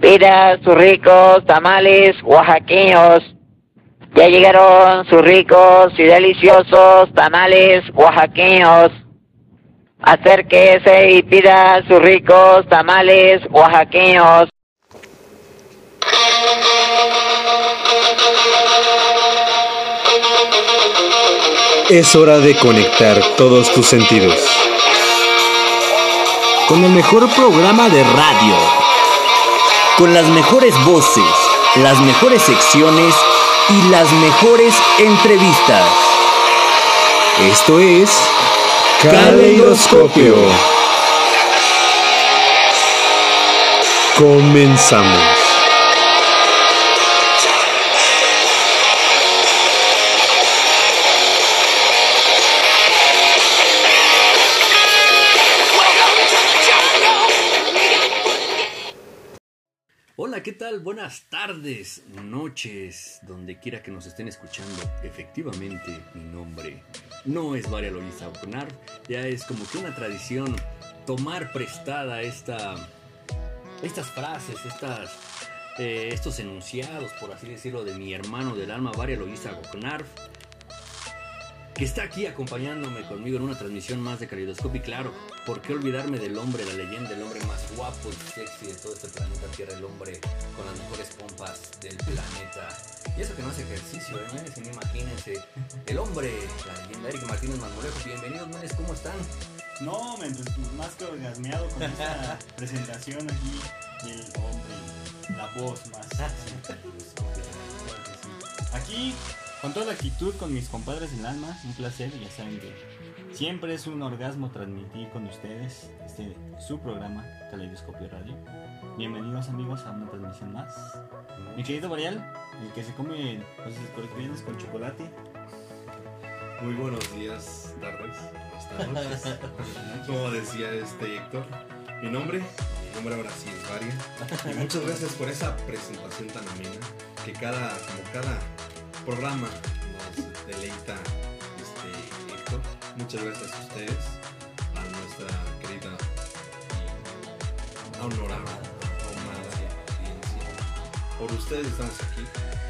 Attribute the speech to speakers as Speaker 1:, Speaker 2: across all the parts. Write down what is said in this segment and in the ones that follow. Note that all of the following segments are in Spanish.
Speaker 1: Pida sus ricos tamales oaxaqueños. Ya llegaron sus ricos y deliciosos tamales oaxaqueños. Acérquese y pida sus ricos tamales oaxaqueños.
Speaker 2: Es hora de conectar todos tus sentidos.
Speaker 3: Con el mejor programa de radio. Con las mejores voces, las mejores secciones y las mejores entrevistas.
Speaker 2: Esto es Caleidoscopio. Comenzamos.
Speaker 3: ¿Qué tal? Buenas tardes, noches, donde quiera que nos estén escuchando. Efectivamente, mi nombre no es María Luisa Oconar, ya es como que una tradición tomar prestada esta, estas frases, eh, estos enunciados, por así decirlo, de mi hermano del alma, Varia Loisa Goconar, que está aquí acompañándome conmigo en una transmisión más de Calidoscopio. Y claro, ¿por qué olvidarme del hombre, la leyenda, el hombre más guapo y sexy de todo este planeta Tierra, el hombre con las mejores pompas del planeta? Y eso que no hace ejercicio, ¿eh? Menes, imagínense. El hombre, la leyenda, Eric Martínez Marmolejo. Bienvenidos, Menes, ¿cómo están?
Speaker 4: No, men, pues más que orgasmeado con esta presentación aquí del hombre, la voz más. Aquí, con toda la actitud, con mis compadres del alma, un placer, ya saben que siempre es un orgasmo transmitir con ustedes este su programa Caleidoscopio Radio. Bienvenidos amigos a una transmisión más. Mi querido Varial, el que se come los escorpiones con chocolate.
Speaker 5: Muy buenos días, tardes, hasta noches. Como decía este Héctor, mi nombre, mi nombre ahora sí es Varia. Y muchas gracias por esa presentación tan amena que cada, como cada programa nos deleita este Héctor. Muchas gracias a ustedes, a nuestra querida y. Por ustedes estamos aquí.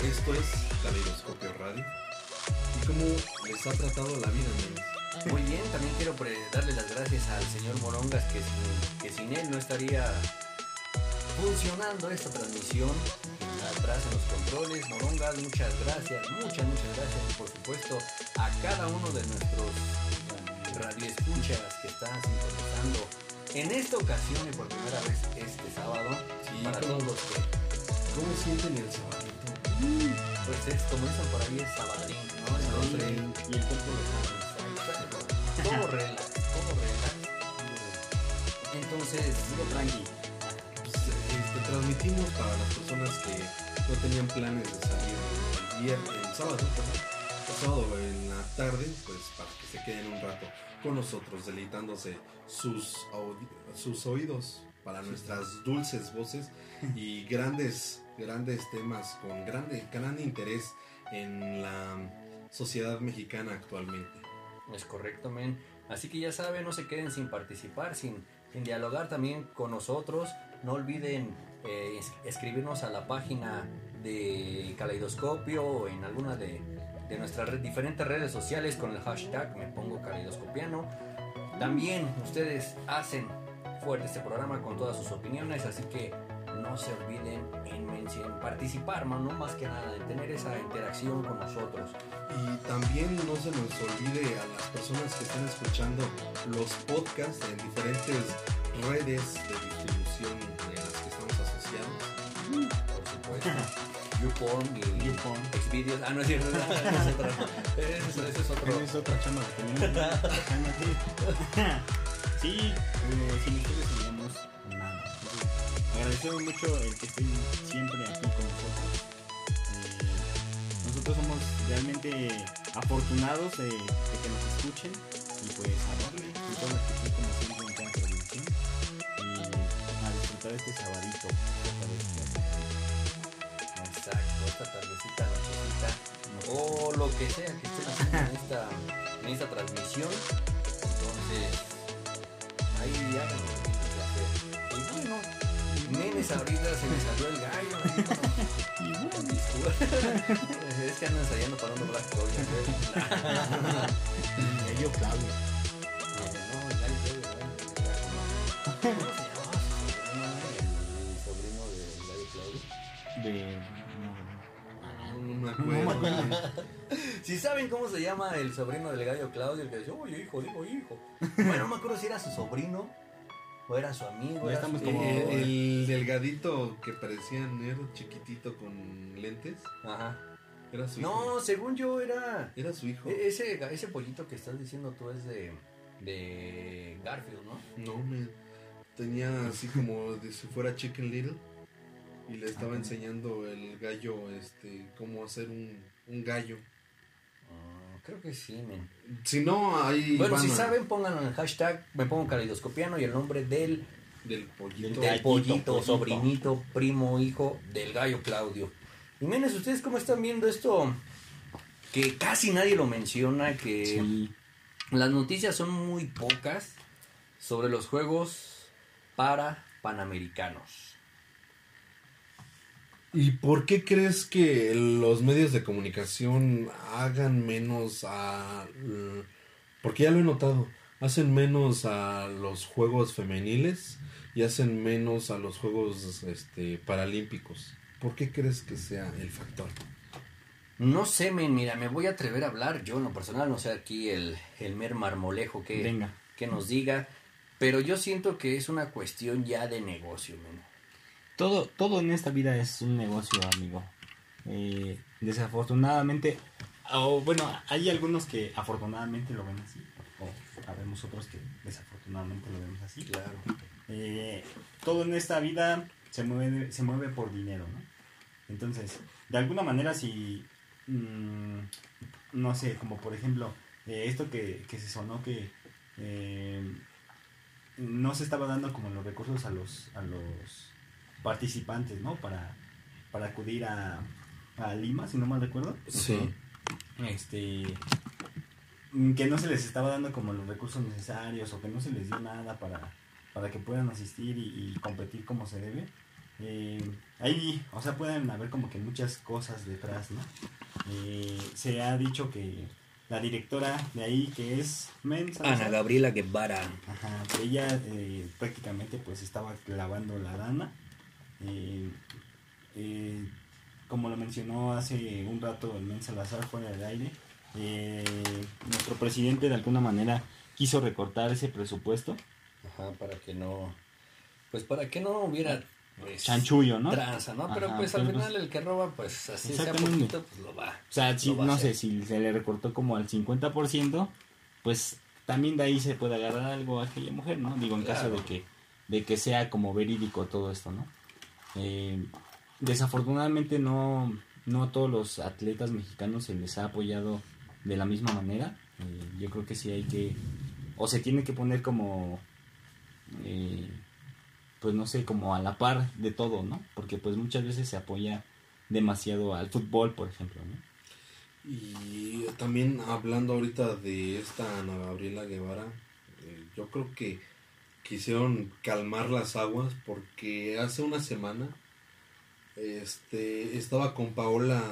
Speaker 5: Esto es Caleidoscopio Radio. ¿Y cómo les ha tratado la vida?
Speaker 3: Muy bien, también quiero darle las gracias al señor Morongas, que sin él no estaría funcionando esta transmisión. Atrás en los controles, Morongas, muchas gracias, muchas, muchas gracias. Y por supuesto, a cada uno de nuestros radioescuchas que están sintonizando en esta ocasión y por primera vez este sábado.
Speaker 5: Sí,
Speaker 3: para todos los que,
Speaker 5: ¿Cómo sienten el sabadito?
Speaker 3: pues es como por ahí, es sabadrín, ¿no? Entonces,
Speaker 4: Y el cuerpo lo
Speaker 3: todo relax, todo relax. Entonces,
Speaker 4: Digo tranqui.
Speaker 5: Transmitimos para las personas que no tenían planes de salir el viernes, el sábado, el en la tarde, pues para que se queden un rato con nosotros, deleitándose sus, sus oídos para nuestras dulces voces y grandes, grandes temas con grande, gran interés en la sociedad mexicana actualmente.
Speaker 3: Es correcto, men. Así que ya saben, no se queden sin participar, sin, sin dialogar también con nosotros. No olviden eh, es- escribirnos a la página de Caleidoscopio o en alguna de, de nuestras diferentes redes sociales con el hashtag Me Pongo Caleidoscopiano. También ustedes hacen fuerte este programa con todas sus opiniones, así que no se olviden en, en participar, mano, más que nada, en tener esa interacción con nosotros.
Speaker 5: Y también no se nos olvide a las personas que están escuchando los podcasts en diferentes redes de distribución en las que estamos.
Speaker 3: YouPorn y
Speaker 4: YouPorn.
Speaker 3: Xvideos. Ah, no es cierto, esa es otra. Ese es, ese es otro.
Speaker 4: Es otra chamba que tenemos. Sí, eh, sin ustedes seríamos nada. Agradecemos mucho el que estén siempre aquí con nosotros. Eh, nosotros somos realmente afortunados de, de que nos escuchen y pues a darle con toda la actitud como siempre en cada transmisión y a disfrutar este sabadito.
Speaker 3: Esta tardecita, nochecita. O lo que sea que estén haciendo en esta, en esta transmisión. Entonces, ahí hacer. Y bueno, menes ahorita se me salió el gallo. es que ando ensayando para un doblaje hoy.
Speaker 4: El gallo Claudio.
Speaker 3: No, el gallo Claudio, ¿Cómo se llamaba su sobrino? El sobrino gallo Claudio.
Speaker 4: De.
Speaker 5: Me
Speaker 4: No me
Speaker 5: acuerdo.
Speaker 3: Si saben cómo se llama el sobrino del gallo Claudio, el que dice, oye hijo, digo hijo. Bueno, no me acuerdo si era su sobrino o era su amigo.
Speaker 4: Ya
Speaker 3: era
Speaker 4: estamos
Speaker 3: su-
Speaker 4: como-
Speaker 5: Eh, el delgadito que parecía nerd chiquitito con lentes
Speaker 3: Ajá.
Speaker 5: era su hijo.
Speaker 3: No, según yo era...
Speaker 5: Era su hijo.
Speaker 3: e- Ese, ese pollito que estás diciendo tú es de, de Garfield, ¿no?
Speaker 5: No, me tenía así como de si fuera Chicken Little y le estaba enseñando el gallo este cómo hacer un, un gallo.
Speaker 3: Ah, creo que sí, men.
Speaker 5: Si no, ahí
Speaker 3: Bueno,
Speaker 5: van
Speaker 3: si
Speaker 5: a-
Speaker 3: saben, pónganlo en el hashtag, me pongo caleidoscopiano y el nombre del,
Speaker 5: del pollito.
Speaker 4: Del
Speaker 3: pollito,
Speaker 4: pollito.
Speaker 3: sobrinito, primo, hijo del gallo Claudio. Y menes, ¿ustedes cómo están viendo esto? Que casi nadie lo menciona, que
Speaker 4: Sí.
Speaker 3: las noticias son muy pocas sobre los Juegos para Panamericanos.
Speaker 5: ¿Y por qué crees que los medios de comunicación hagan menos a... Porque ya lo he notado, hacen menos a los Juegos femeniles y hacen menos a los Juegos este, Paralímpicos. ¿Por qué crees que sea el factor?
Speaker 3: No sé, men, mira, me voy a atrever a hablar. Yo en lo personal no sé aquí el, el mer marmolejo que,
Speaker 4: Venga.
Speaker 3: que nos diga. Pero yo siento que es una cuestión ya de negocio, men.
Speaker 4: Todo, todo en esta vida es un negocio, amigo. Eh, desafortunadamente, o bueno, hay algunos que afortunadamente lo ven así, o habemos otros que desafortunadamente lo vemos así.
Speaker 3: Claro.
Speaker 4: Eh, todo en esta vida se mueve, se mueve por dinero, ¿no? Entonces, de alguna manera, si, mm, no sé, como por ejemplo, eh, esto que, que se sonó que eh, no se estaba dando como los recursos a los, a los participantes, ¿no? Para, para acudir a, a Lima, si no mal recuerdo.
Speaker 5: Sí.
Speaker 4: Este que no se les estaba dando como los recursos necesarios o que no se les dio nada para, para que puedan asistir y, y competir como se debe. Eh, ahí, o sea, pueden haber como que muchas cosas detrás, ¿no? Eh, se ha dicho que la directora de ahí, que es Men Salazar,
Speaker 3: Gabriela Guevara.
Speaker 4: Ajá, que ella eh, prácticamente pues estaba clavando la lana. Eh, eh, como lo mencionó hace un rato el Men Salazar fuera del aire, eh, nuestro presidente de alguna manera quiso recortar ese presupuesto.
Speaker 3: Ajá, para que no. Pues para que no hubiera. Pues,
Speaker 4: Chanchullo, ¿no?
Speaker 3: Tranza, ¿no? Pero pues al final
Speaker 4: pues,
Speaker 3: el que roba, pues así sea poquito, pues lo va.
Speaker 4: O sea, si,
Speaker 3: va
Speaker 4: no sé, si se le recortó como al 50%, pues también de ahí se puede agarrar algo a aquella mujer, ¿no? Digo, en caso de que, de que sea como verídico todo esto, ¿no? Eh, desafortunadamente no, no a todos los atletas mexicanos se les ha apoyado de la misma manera. Eh, yo creo que sí hay que, o se tiene que poner como, eh, pues no sé, como a la par de todo, ¿no? Porque pues muchas veces se apoya demasiado al fútbol, por ejemplo, ¿no?
Speaker 5: Y también hablando ahorita de esta Ana Gabriela Guevara, yo creo que quisieron calmar las aguas porque hace una semana este estaba con Paola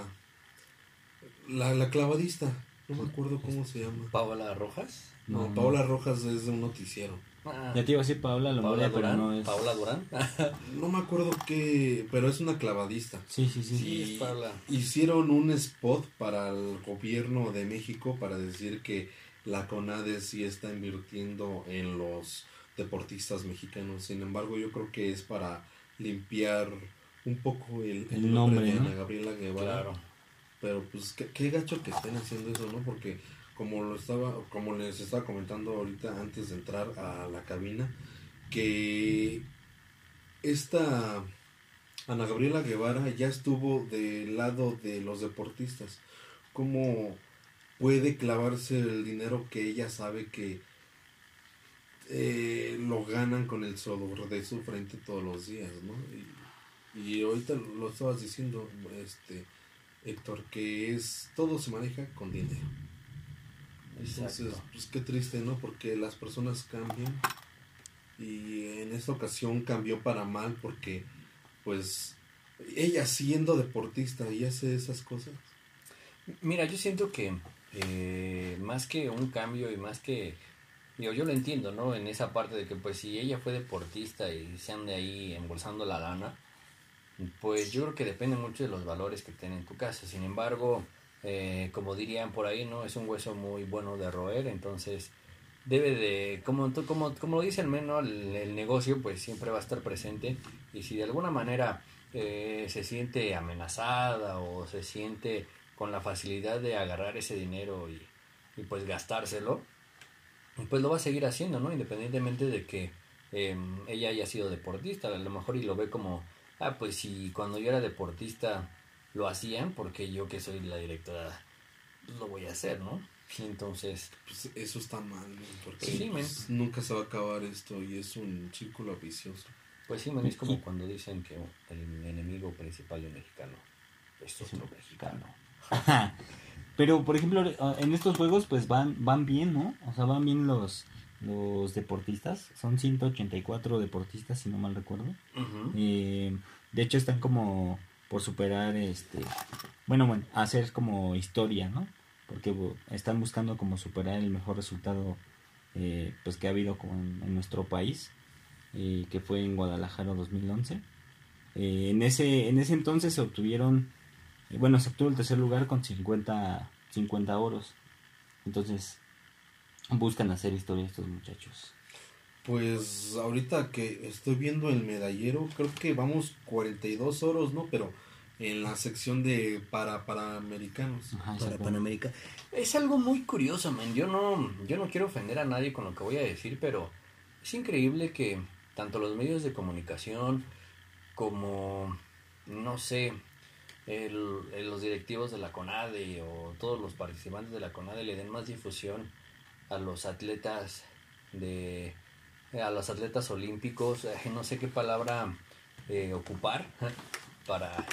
Speaker 5: la, la clavadista, no me acuerdo cómo se llama.
Speaker 3: Paola Rojas.
Speaker 5: No,
Speaker 4: No,
Speaker 5: Paola Rojas es de un noticiero.
Speaker 3: Ah,
Speaker 4: Ya te iba a decir Paola pero
Speaker 3: Durán.
Speaker 4: no es.
Speaker 3: Paola Durán.
Speaker 5: No me acuerdo qué, pero es una clavadista.
Speaker 4: Sí, sí, sí.
Speaker 3: Sí, es Paola.
Speaker 5: Hicieron un spot para el gobierno de México para decir que la CONADE sí está invirtiendo en los deportistas mexicanos. Sin embargo, yo creo que es para limpiar un poco el,
Speaker 4: El nombre,
Speaker 5: de
Speaker 4: ¿no?
Speaker 5: Ana Gabriela Guevara.
Speaker 3: Claro.
Speaker 5: Pero pues qué, qué gacho que estén haciendo eso, ¿no? Porque como lo estaba, como les estaba comentando ahorita antes de entrar a la cabina, que esta Ana Gabriela Guevara ya estuvo del lado de los deportistas. ¿Cómo puede clavarse el dinero que ella sabe que eh, lo ganan con el sudor de su frente todos los días, ¿no? Y, y ahorita lo estabas diciendo, este Héctor, que es todo se maneja con dinero. Entonces,
Speaker 3: Exacto.
Speaker 5: pues qué triste, ¿no? Porque las personas cambian y en esta ocasión cambió para mal porque pues ella siendo deportista y hace esas cosas.
Speaker 3: Mira, yo siento que eh, más que un cambio y más que Digo, yo lo entiendo, ¿no? En esa parte de que, pues, si ella fue deportista y se anda ahí embolsando la lana, pues yo creo que depende mucho de los valores que tiene en tu casa. Sin embargo, eh, como dirían por ahí, ¿no? Es un hueso muy bueno de roer, entonces debe de, como, como, como lo dice el menos, el, negocio pues siempre va a estar presente y si de alguna manera eh, se siente amenazada o se siente con la facilidad de agarrar ese dinero y pues gastárselo, pues lo va a seguir haciendo, ¿no? Independientemente de que em, ella haya sido deportista, a lo mejor y lo ve como, ah, pues si cuando yo era deportista lo hacían, porque yo que soy la directora pues, lo voy a hacer, ¿no? entonces...
Speaker 5: Pues eso está mal, ¿no? Porque pues, nunca se va a acabar esto y es un círculo vicioso.
Speaker 3: Pues sí, man, es como cuando dicen que el enemigo principal de un mexicano es otro mexicano.
Speaker 4: Pero, por ejemplo, ah, en estos juegos, pues van, van bien, ¿no? O sea, van bien los, los deportistas. Son 184 deportistas, si no mal recuerdo. Eh, de hecho, están como por superar, este, bueno, bueno, hacer como historia, ¿no? Porque están buscando como superar el mejor resultado, eh, pues que ha habido como en, nuestro país, eh, que fue en Guadalajara 2011. en ese, en ese entonces se obtuvieron bueno, se obtuvo el tercer lugar con 50, 50 oros. Entonces, buscan hacer historia estos muchachos.
Speaker 5: Pues ahorita que estoy viendo el medallero, creo que vamos 42 oros, ¿no? Pero en la sección de para para americanos.
Speaker 3: para Panamérica. Es algo muy curioso, man. Yo no yo no quiero ofender a nadie con lo que voy a decir, pero es increíble que tanto los medios de comunicación como no sé, el, los directivos de la CONADE o todos los participantes de la CONADE le den más difusión a los atletas de a los atletas olímpicos. No sé qué palabra eh, ocupar para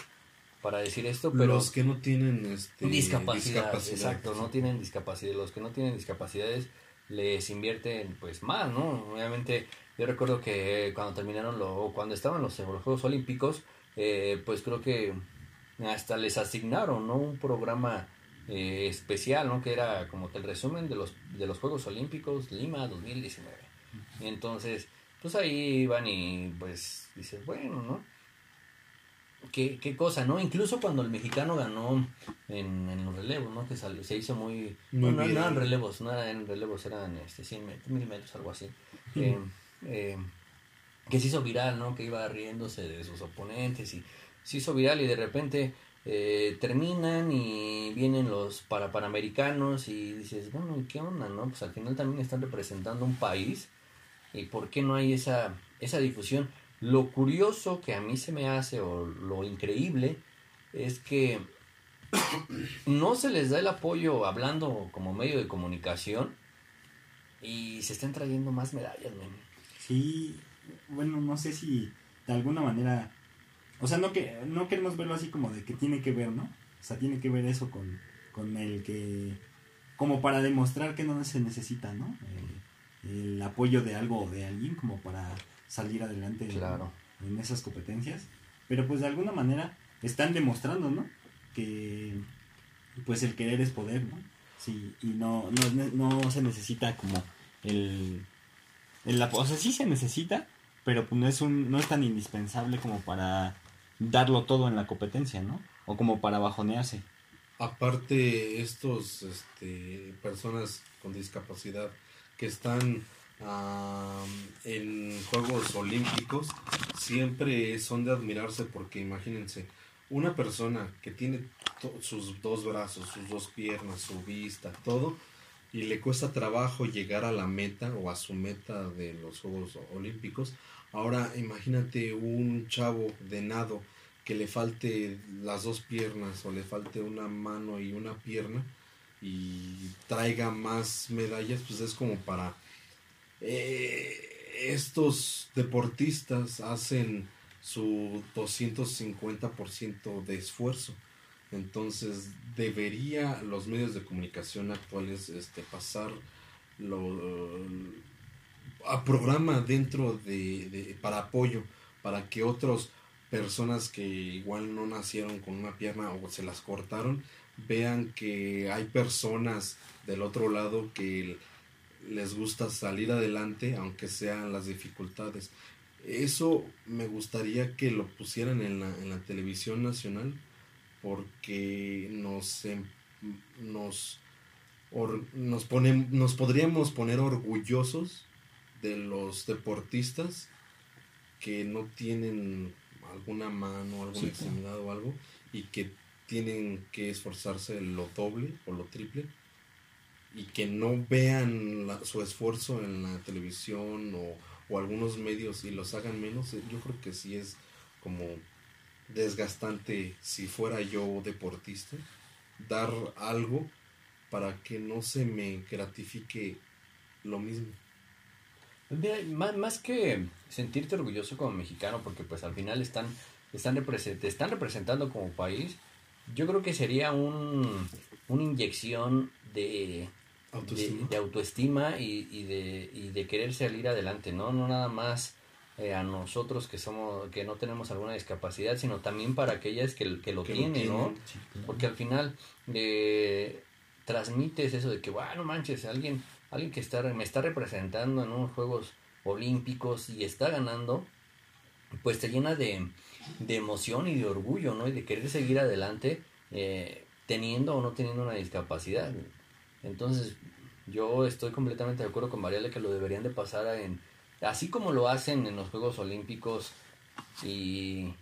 Speaker 3: para decir esto pero
Speaker 5: los que no tienen este,
Speaker 3: discapacidad, exacto no tienen discapacidad los que no tienen discapacidades les invierten pues más no obviamente yo recuerdo que cuando terminaron lo cuando estaban los, Juegos Olímpicos eh, pues creo que hasta les asignaron ¿no? un programa eh, especial, ¿no? que era como que el resumen de los, de los Juegos Olímpicos Lima 2019. Y entonces, pues ahí iban y pues dices, bueno, ¿no? ¿Qué, qué cosa, ¿no? Incluso cuando el mexicano ganó en, en los relevos, ¿no? Que se hizo muy... no, no, eran relevos, no eran relevos, eran este, 100 mil metros, algo así. Eh, eh, que se hizo viral, ¿no? Que iba riéndose de sus oponentes y se hizo viral y de repente eh, terminan y vienen los para panamericanos y dices, bueno, ¿qué onda? no Pues al final también están representando un país y ¿por qué no hay esa, esa difusión? Lo curioso que a mí se me hace o lo increíble es que no se les da el apoyo hablando como medio de comunicación y se están trayendo más medallas, man.
Speaker 4: Sí, bueno, no sé si de alguna manera o sea, no, que, no queremos verlo así como de que tiene que ver, ¿no? O sea, tiene que ver eso con, con el que... Como para demostrar que no se necesita, ¿no? El, apoyo de algo o de alguien como para salir adelante en, esas competencias. Pero pues de alguna manera están demostrando, ¿no? Que pues el querer es poder, ¿no? Sí, y no, no, no se necesita como el, el... O sea, sí se necesita, pero pues no es, un, no es tan indispensable como para darlo todo en la competencia, ¿no? O como para bajonearse.
Speaker 5: Aparte, estos este, personas con discapacidad que están en Juegos Olímpicos siempre son de admirarse porque imagínense, una persona que tiene sus dos brazos, sus dos piernas, su vista, todo, y le cuesta trabajo llegar a la meta o a su meta de los Juegos Olímpicos, ahora imagínate un chavo de nado que le falte las dos piernas o le falte una mano y una pierna y traiga más medallas, pues es como para... Eh, estos deportistas hacen su 250% de esfuerzo. Entonces debería los medios de comunicación actuales este, pasar lo, programa dentro de, para apoyo para que otros personas que igual no nacieron con una pierna o se las cortaron, vean que hay personas del otro lado que les gusta salir adelante aunque sean las dificultades. Eso me gustaría que lo pusieran en la, en la televisión nacional porque nos, em- nos, nos, nos podríamos poner orgullosos de los deportistas que no tienen alguna mano, alguna
Speaker 4: Sí,
Speaker 5: extremidad o algo y que tienen que esforzarse lo doble o lo triple y que no vean la- su esfuerzo en la televisión o, o algunos medios y los hagan menos, eh, yo creo que sí es como desgastante si fuera yo deportista, dar algo para que no se me gratifique lo mismo.
Speaker 3: Más, más que sentirte orgulloso como mexicano, porque pues al final están, están, te están representando como país, yo creo que sería un, una inyección de,
Speaker 5: Autoestima.
Speaker 3: de, de autoestima y, y de, y de querer salir adelante, ¿no? No nada más eh, a nosotros que somos, que no tenemos alguna discapacidad, sino también para aquellas que, que lo
Speaker 5: Que
Speaker 3: tienen, ¿no?
Speaker 5: tienen.
Speaker 4: Sí, claro.
Speaker 3: Porque al final eh, transmites eso de que, bueno, no manches, alguien, alguien que está, me está representando en unos Juegos Olímpicos y está ganando, pues te llena de, de emoción y de orgullo, ¿no? Y de querer seguir adelante eh, teniendo o no teniendo una discapacidad. Entonces, yo estoy completamente de acuerdo con Mariela que lo deberían de pasar en, así como lo hacen en los Juegos Olímpicos y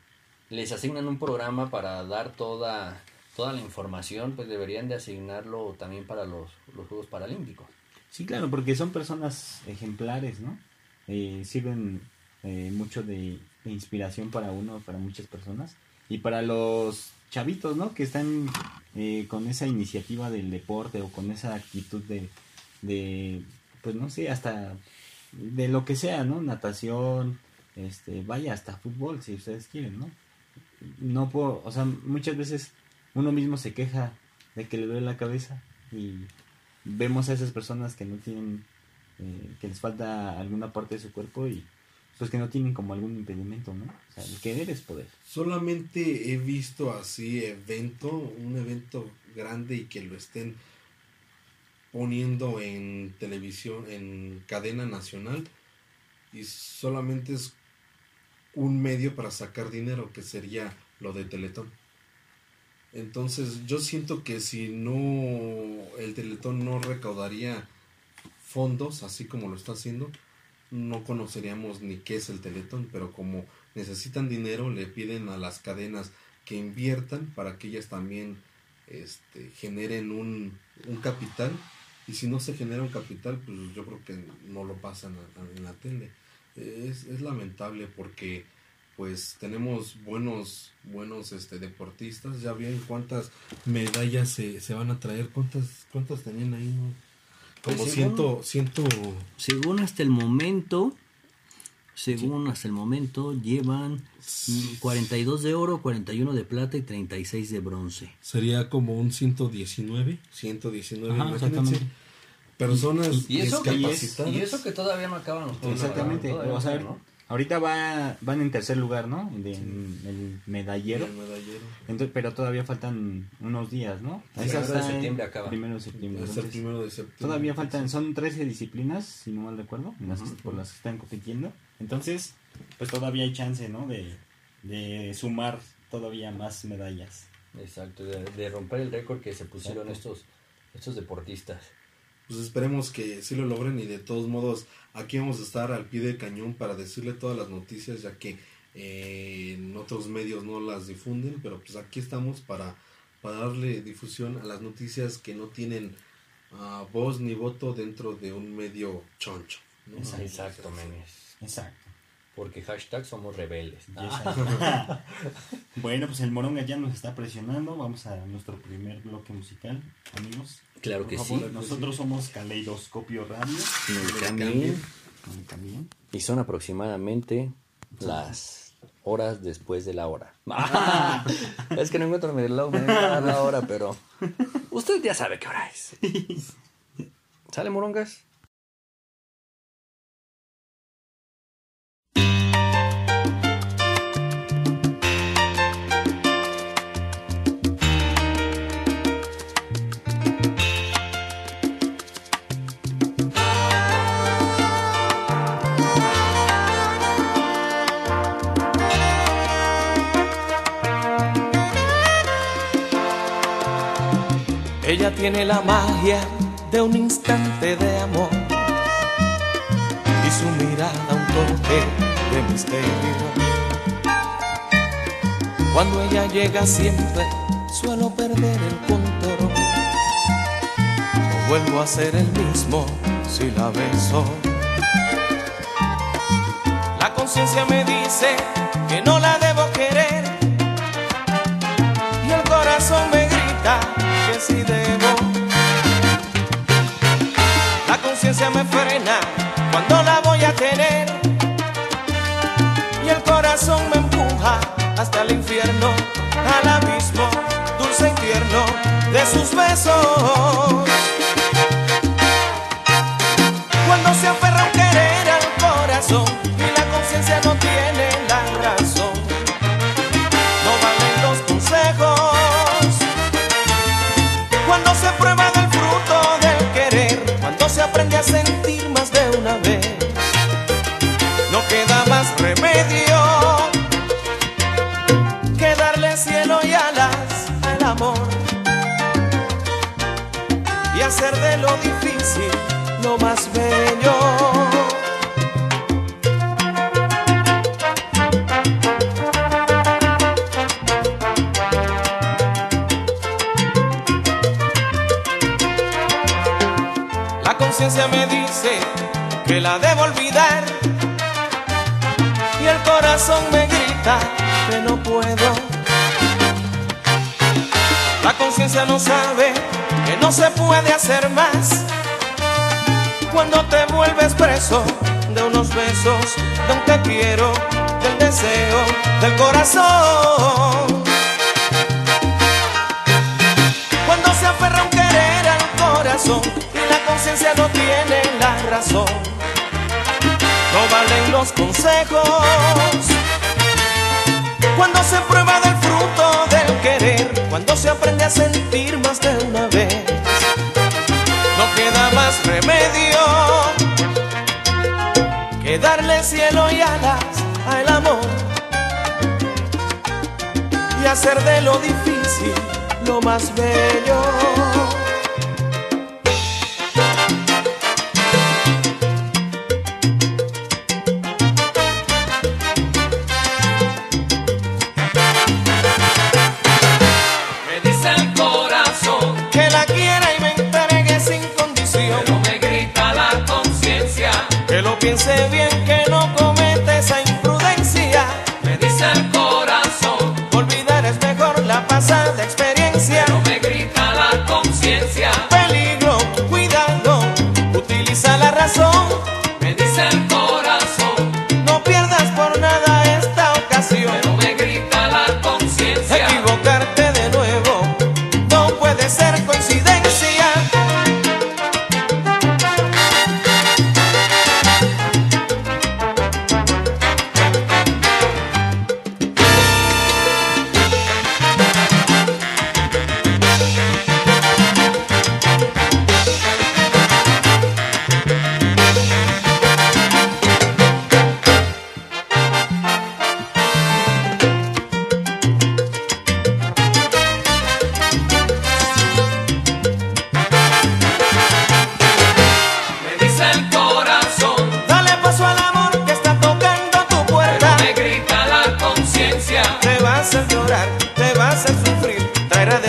Speaker 3: les asignan un programa para dar toda, toda la información, pues deberían de asignarlo también para los, los Juegos Paralímpicos.
Speaker 4: Sí, claro, porque son personas ejemplares, ¿no? Eh, sirven eh, mucho de, inspiración para uno, para muchas personas. Y para los chavitos, ¿no? Que están eh, con esa iniciativa del deporte o con esa actitud de, de, pues no sé, hasta de lo que sea, ¿no? Natación, este, vaya, hasta fútbol, si ustedes quieren, ¿no? No puedo, o sea, muchas veces uno mismo se queja de que le duele la cabeza y vemos a esas personas que no tienen, eh, que les falta alguna parte de su cuerpo y pues que no tienen como algún impedimento, ¿no? O sea, el querer es poder.
Speaker 5: Solamente he visto así evento, un evento grande y que lo estén poniendo en televisión, en cadena nacional y solamente es un medio para sacar dinero que sería lo de Teletón. Entonces yo siento que si no el Teletón no recaudaría fondos así como lo está haciendo, no conoceríamos ni qué es el Teletón, pero como necesitan dinero, le piden a las cadenas que inviertan para que ellas también este, generen un, un capital. Y si no se genera un capital, pues yo creo que no lo pasan a- en la tele. Es, es lamentable porque pues tenemos buenos buenos este deportistas ya bien cuántas medallas se, se van a traer cuántas cuántas tenían ahí no? como
Speaker 3: Pues
Speaker 5: ciento ciento
Speaker 3: Según hasta el momento, según hasta el momento, llevan mm, 42 de oro, 41 de plata y 36 de bronce.
Speaker 5: sería como un 119 119
Speaker 4: Ajá,
Speaker 5: imagínense
Speaker 4: exactamente.
Speaker 5: personas
Speaker 3: Y eso, que, y, es-
Speaker 5: discapacitadas
Speaker 3: y eso que todavía no acaban los
Speaker 4: Exactamente. O sea,
Speaker 3: acaban, ¿no?
Speaker 4: Ahorita va, van en tercer lugar, ¿no? De- en el medallero.
Speaker 5: el medallero
Speaker 4: Entonces, pero todavía faltan unos días, ¿no?
Speaker 3: El
Speaker 4: Esa
Speaker 3: primero de septiembre acaba.
Speaker 4: Primero de septiembre.
Speaker 5: es el primero de septiembre
Speaker 4: Todavía faltan, son 13 disciplinas, si no mal recuerdo, en las que- por las que están compitiendo. Entonces, pues todavía hay chance, ¿no? De, de sumar todavía más medallas.
Speaker 3: Exacto, de, de romper el récord que se pusieron
Speaker 4: Exacto.
Speaker 3: estos, estos deportistas.
Speaker 5: Pues esperemos que sí lo logren y de todos modos aquí vamos a estar al pie del cañón para decirle todas las noticias ya que eh, en otros medios no las difunden pero pues aquí estamos para, para darle difusión a las noticias que no tienen ah, voz ni voto dentro de un medio choncho ¿no?
Speaker 4: Exacto.
Speaker 3: Exacto, menes.
Speaker 4: Exacto.
Speaker 3: Porque hashtag somos rebeldes.
Speaker 4: Esa- bueno, pues el Moronga ya nos está presionando. Vamos a nuestro primer bloque musical, amigos.
Speaker 3: Claro que
Speaker 4: favor,
Speaker 3: sí.
Speaker 4: Nosotros somos Caleidoscopio Radio.
Speaker 3: No le cambien.
Speaker 4: No cambien.
Speaker 3: Y son aproximadamente las horas después de la hora. es que no encuentro mi reloj, me da la hora, pero usted ya sabe qué hora es. ¿Sale, morongas?
Speaker 6: Ella tiene la magia de un instante de amor y su mirada un toque de misterio. Cuando ella llega siempre suelo perder el control. No vuelvo a ser el mismo si la beso. La conciencia me dice que no la debo Me frena cuando la voy a tener y el corazón me empuja hasta el infierno, al abismo dulce y tierno de sus besos. Cuando se aferra un querer al corazón sentir más de una vez, no queda más remedio que darle cielo y alas al amor y hacer de lo difícil lo más bello. Más cuando te vuelves preso de unos besos, de un te quiero, del deseo, del corazón. Cuando se aferra un querer al corazón y la conciencia no tiene la razón, no valen los consejos. Cuando se prueba del fruto del querer, cuando se aprende a sentir más remedio que darle cielo y alas al amor y hacer de lo difícil lo más bello.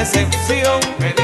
Speaker 6: Decepción.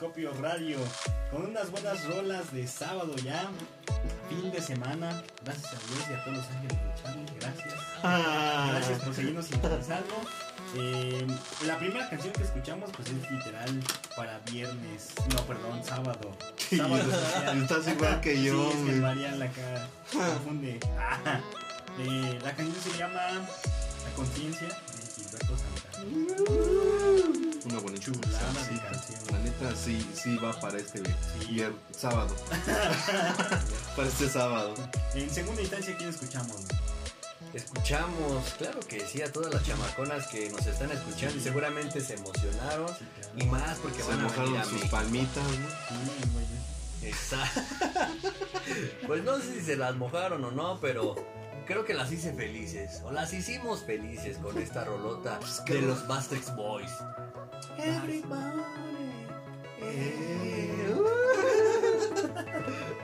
Speaker 4: Programa Calidoscopio Radio con unas buenas rolas de sábado ya, fin de semana. Gracias a Dios y a todos los ángeles de Charlie, gracias. Gracias por seguirnos sintonizando. Eh, la primera canción que escuchamos pues es literal para viernes, no perdón, sábado. Sábado.
Speaker 5: Estás igual que yo,
Speaker 4: Sí, es que. Marian la cara confunde. Ah, eh, la canción se llama La conciencia de Gilberto Santana.
Speaker 5: Una buena
Speaker 4: Chulada de
Speaker 5: sí,
Speaker 4: canción.
Speaker 5: La neta sí, sí va para este vier- sábado. para este sábado.
Speaker 4: En segunda instancia, ¿quién escuchamos?
Speaker 3: Escuchamos, claro que sí, a todas las chamaconas que nos están escuchando y seguramente se emocionaron y más porque
Speaker 5: Se
Speaker 3: van a venir
Speaker 5: mojaron
Speaker 3: a
Speaker 5: sus palmitas, ¿no?
Speaker 4: Sí, güey.
Speaker 3: Exacto. Pues no sé si se las mojaron o no, pero creo que las hice felices. O las hicimos felices con esta rolota de los Bastrix Boys.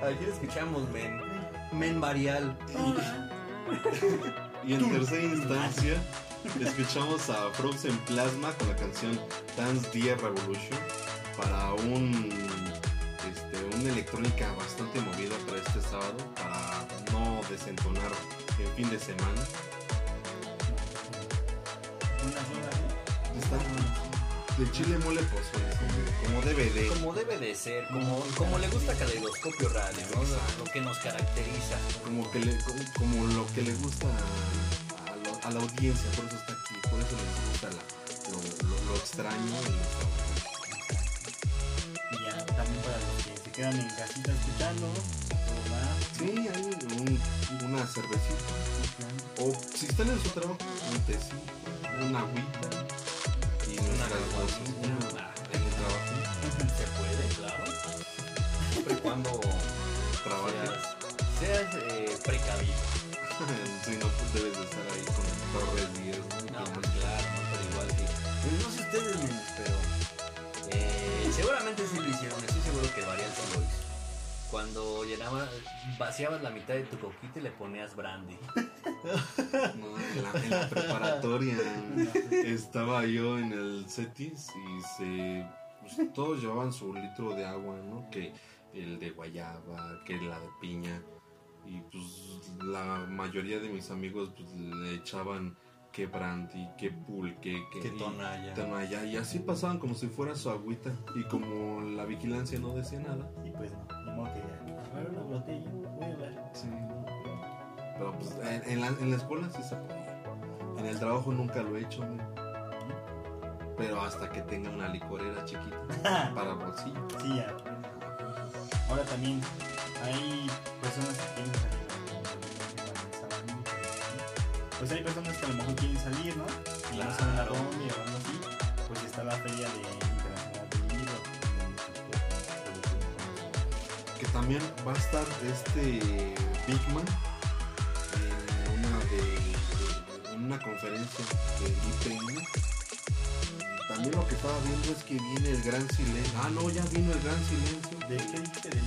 Speaker 3: Aquí escuchamos, men. Men Varial.
Speaker 5: Y en tercera instancia, escuchamos a Frozen Plasma con la canción Dance Dear Revolution para un este, una electrónica bastante movida para este sábado, para desentonar en fin de semana. Está de chile mole pozole, como, como debe de.
Speaker 3: Como debe de ser, como, como le gusta Caleidoscopio Radio, ¿no? Lo que nos caracteriza.
Speaker 5: como que le, como, como lo que le gusta a, a lo- a la audiencia, por eso está aquí, por eso les gusta la- lo, lo- lo extraño y
Speaker 4: ya también para los que se quedan en casita escuchando.
Speaker 5: Sí, hay un- una cervecita. O si están en su trabajo, un tecito, una agüita y nuestras cosas.
Speaker 3: una-
Speaker 5: En el trabajo,
Speaker 3: Se puede, claro. Siempre y cuando
Speaker 5: trabajas.
Speaker 3: seas, seas, eh, precavido.
Speaker 5: si no, pues debes de estar ahí con Torres 10. ¿no?
Speaker 3: No, pues claro, no, pero igual sí. Pues no sé ustedes, pero eh, seguramente sí lo hicieron. Estoy seguro que lo hizo. Cuando llenabas, vaciabas la mitad de tu coquita y le ponías brandy.
Speaker 5: No, en, la, preparatoria estaba yo en el CETIS y se, pues, todos llevaban su litro de agua, ¿no? Que el de guayaba, que la de piña. Y pues la mayoría de mis amigos pues, le echaban que brandy, que pulque, que,
Speaker 3: Que tonalla.
Speaker 5: tonalla, Y así pasaban como si fuera su agüita. Y como la vigilancia no decía nada.
Speaker 4: Y pues no, ni modo que diga, a ver una botella, voy a ver.
Speaker 5: Sí. Pero pues en, en la, en la escuela sí se podía. En el trabajo nunca lo he hecho. güey. Pero hasta que tenga una licorera chiquita para bolsillo.
Speaker 4: Sí, ya. Ahora también hay personas que salir. Pues hay personas que a lo mejor quieren salir, ¿no? Y no saben a
Speaker 3: Claro.
Speaker 4: dónde o algo así. Pues está la feria de internacional del libro.
Speaker 5: Que también va a estar este Big Man en una, de, en una conferencia de IPN. También lo que estaba viendo es que viene el gran silencio. Ah, no, ya vino el gran silencio.
Speaker 4: ¿De qué dijiste del.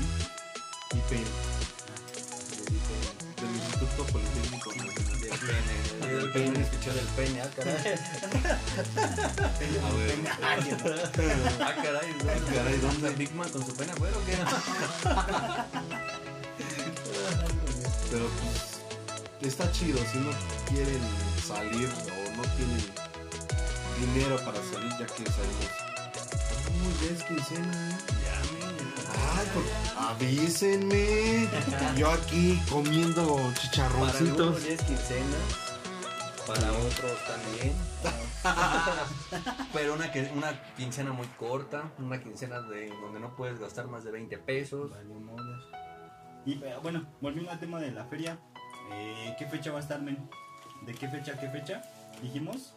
Speaker 5: Del Instituto Politécnico Nacional.
Speaker 3: Del pene. Del pene, escuchó del pene, ah, caray. Ah, caray.
Speaker 5: Caray, ¿dónde?
Speaker 3: Con su pene afuera o qué?
Speaker 5: Pero pues está chido si no quieren salir o no tienen dinero para salir ya que salimos. Quincena. ¿eh? Ay, avísenme. Yo aquí comiendo
Speaker 3: Para
Speaker 5: chicharroncitos.
Speaker 3: ya es quincena, para otros también. Pero una, que- una quincena muy corta, una quincena de donde no puedes gastar más de 20 pesos.
Speaker 4: Y eh, bueno, volviendo al tema de la feria, eh, ¿qué fecha va a estar, men? ¿De qué fecha a qué fecha? Dijimos,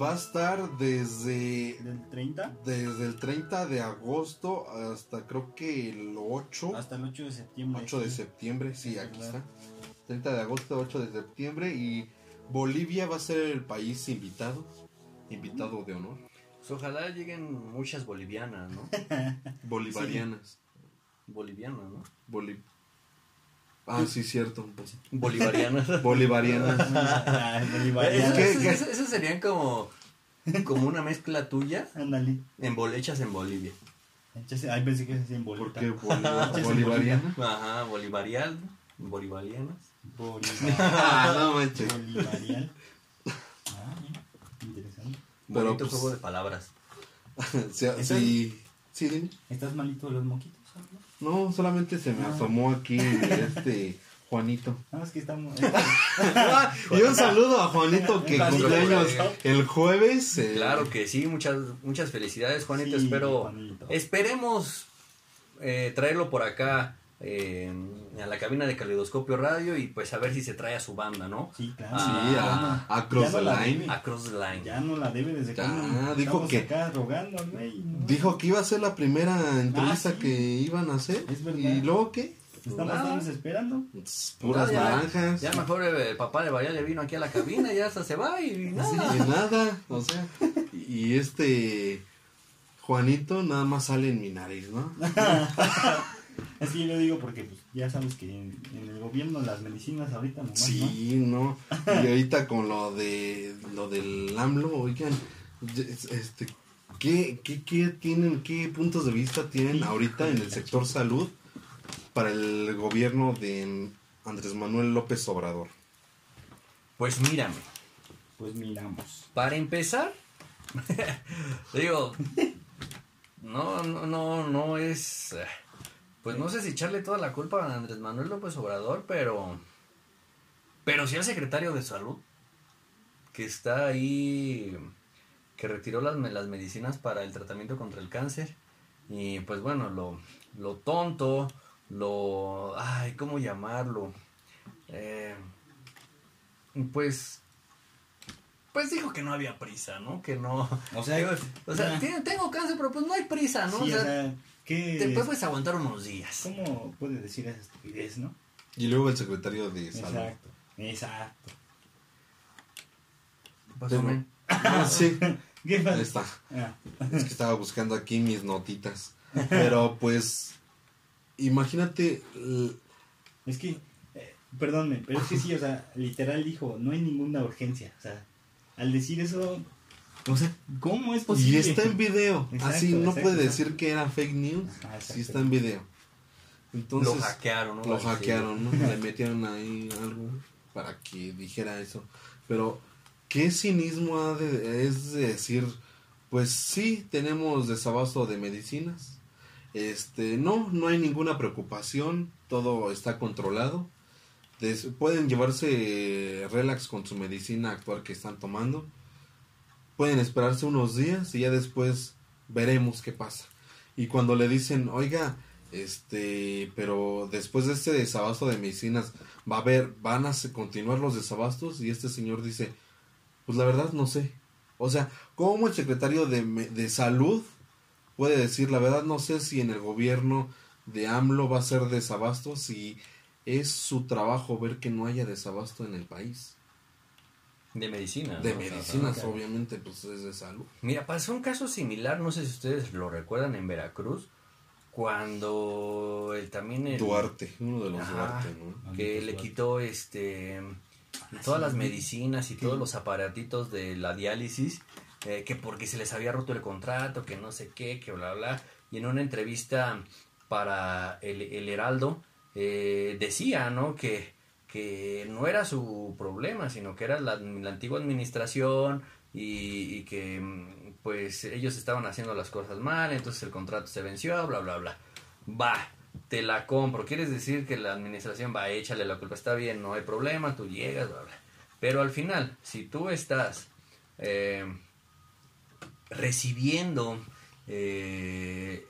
Speaker 5: Va a estar desde,
Speaker 4: del 30
Speaker 5: desde el 30 de agosto hasta creo que el 8.
Speaker 4: hasta el 8 de septiembre.
Speaker 5: 8 de septiembre, sí,
Speaker 4: Es
Speaker 5: aquí
Speaker 4: verdad.
Speaker 5: está. 30 de agosto, 8 de septiembre y Bolivia va a ser el país invitado, invitado de honor,
Speaker 3: Pues ojalá lleguen muchas bolivianas, ¿no?
Speaker 5: bolivarianas.
Speaker 3: Bolivianas, ¿no?
Speaker 5: Boli- ah, sí, cierto.
Speaker 3: Bolivarianas.
Speaker 5: Bolivarianas.
Speaker 4: Ah, bolivariano.
Speaker 3: Esas,
Speaker 5: ¿Qué- qué?
Speaker 3: esas- esas serían como, como una mezcla tuya
Speaker 4: Ándale.
Speaker 3: en bolechas en Bolivia.
Speaker 4: Ay, pensé que se hacía en
Speaker 5: ¿Por
Speaker 4: bolita.
Speaker 5: qué boli- bolivariana?
Speaker 3: Ajá, bolivarial, bolivarianas.
Speaker 4: Bolivariano.
Speaker 5: Ah, no manches.
Speaker 4: Bolivariano. Ah, mira, interesante.
Speaker 5: Pero,
Speaker 3: Bonito
Speaker 5: pues-
Speaker 3: juego de palabras.
Speaker 5: Sí, sí, sí, dime.
Speaker 4: ¿Estás malito de los moquitos? No?
Speaker 5: No, solamente se me asomó aquí este Juanito.
Speaker 4: Nada más que estamos.
Speaker 5: y un saludo a Juanito que cumpleaños el jueves. eh,
Speaker 3: Claro que sí, muchas, muchas felicidades, Juanito.
Speaker 4: Sí,
Speaker 3: Espero,
Speaker 4: Juanito.
Speaker 3: esperemos eh, traerlo por acá eh, a la cabina de Caleidoscopio Radio y pues a ver si se trae a su banda, ¿no?
Speaker 4: Sí, claro.
Speaker 5: Sí,
Speaker 3: Ah,
Speaker 5: a, a Cross
Speaker 4: Ya no
Speaker 5: the
Speaker 4: la
Speaker 5: Line.
Speaker 4: debe.
Speaker 3: Across the Line.
Speaker 4: Ya no la debe desde
Speaker 5: Ya,
Speaker 4: cuando
Speaker 5: dijo
Speaker 4: estamos
Speaker 5: que-
Speaker 4: acá rogando, güey. ¿no?
Speaker 5: Dijo que iba a ser la primera entrevista
Speaker 4: Ah, sí.
Speaker 5: que iban a hacer.
Speaker 4: Es verdad.
Speaker 5: ¿Y luego qué?
Speaker 4: Estamos
Speaker 3: Nada.
Speaker 4: todos esperando.
Speaker 5: Pues, Puras
Speaker 3: Ah, ya,
Speaker 5: naranjas.
Speaker 3: Ya mejor eh, el papá de Bahía ya vino aquí a la cabina, ya hasta se va y
Speaker 5: Sí,
Speaker 3: nada.
Speaker 5: y nada, o sea, y este Juanito nada más sale en mi nariz, ¿no?
Speaker 4: Así lo digo porque pues, ya sabes que en, en el gobierno las medicinas ahorita nomás, ¿no?
Speaker 5: Sí, no. Y ahorita con lo de lo del AMLO, oigan, este ¿qué, qué, qué tienen, qué puntos de vista tienen ahorita en el sector salud para el gobierno de Andrés Manuel López Obrador?
Speaker 3: Pues mírame,
Speaker 4: Pues miramos.
Speaker 3: para empezar, digo, no, no, no, no es, eh, pues no sé si echarle toda la culpa a Andrés Manuel López Obrador, pero, pero sí al secretario de salud, que está ahí, que retiró las, las medicinas para el tratamiento contra el cáncer, y pues bueno, lo, lo tonto, lo, ay, ¿cómo llamarlo? Eh, pues pues dijo que no había prisa, ¿no? Que no.
Speaker 4: O sea,
Speaker 3: Digo, o sea, tengo cáncer, pero pues no hay prisa, ¿no?
Speaker 4: Sí,
Speaker 3: o sea,
Speaker 4: ¿qué
Speaker 3: te puedes aguantar unos días.
Speaker 4: ¿Cómo puede decir esa estupidez, no?
Speaker 5: Y luego el secretario de salud.
Speaker 4: Exacto, exacto.
Speaker 3: ¿Qué pasó,
Speaker 5: Pero-? Ah, sí,
Speaker 4: ¿Qué
Speaker 5: ahí está.
Speaker 4: Ah,
Speaker 5: Es que estaba buscando aquí mis notitas. Pero pues imagínate,
Speaker 4: Es que, eh, perdónme, pero es que sí, o sea, literal dijo, no hay ninguna urgencia. O sea, al decir eso, o sea, ¿cómo es
Speaker 5: y
Speaker 4: posible?
Speaker 5: está en video,
Speaker 4: Exacto,
Speaker 5: así no
Speaker 4: exacto,
Speaker 5: puede
Speaker 4: exacto.
Speaker 5: decir que era fake news,
Speaker 4: Ajá, exacto.
Speaker 5: sí está en video. Entonces,
Speaker 3: lo hackearon, ¿no?
Speaker 5: lo hackearon, ¿no? Le metieron ahí algo para que dijera eso. Pero, ¿qué cinismo ha de, es de decir, pues sí, tenemos desabasto de medicinas? Este, no, no hay ninguna preocupación, todo está controlado. Des- pueden llevarse relax con su medicina actual que están tomando. Pueden esperarse unos días y ya después veremos qué pasa. Y cuando le dicen, oiga, este, pero después de este desabasto de medicinas, va a haber, van a continuar los desabastos y este señor dice, pues la verdad no sé. O sea, ¿cómo el secretario de, de salud puede decir, la verdad no sé si en el gobierno de AMLO va a ser desabasto, si es su trabajo ver que no haya desabasto en el país?
Speaker 3: De medicina.
Speaker 5: De
Speaker 3: ¿no? O sea,
Speaker 5: medicinas, obviamente, pues es de salud.
Speaker 3: Mira, pasó un caso similar, no sé si ustedes lo recuerdan en Veracruz, cuando el, también el,
Speaker 5: Duarte, uno de los
Speaker 3: Ajá.
Speaker 5: Duarte, ¿no?
Speaker 3: que le quitó este todas las medicinas y todos los aparatitos de la diálisis eh, que porque se les había roto el contrato que no sé qué que bla bla y en una entrevista para el, el Heraldo eh, decía no que que no era su problema sino que era la, antigua administración y, y que mm, pues ellos estaban haciendo las cosas mal entonces el contrato se venció bla bla bla va te la compro. Quieres decir que la administración va, échale la culpa, está bien, no hay problema, tú llegas, bla, bla. Pero al final, si tú estás eh, recibiendo eh,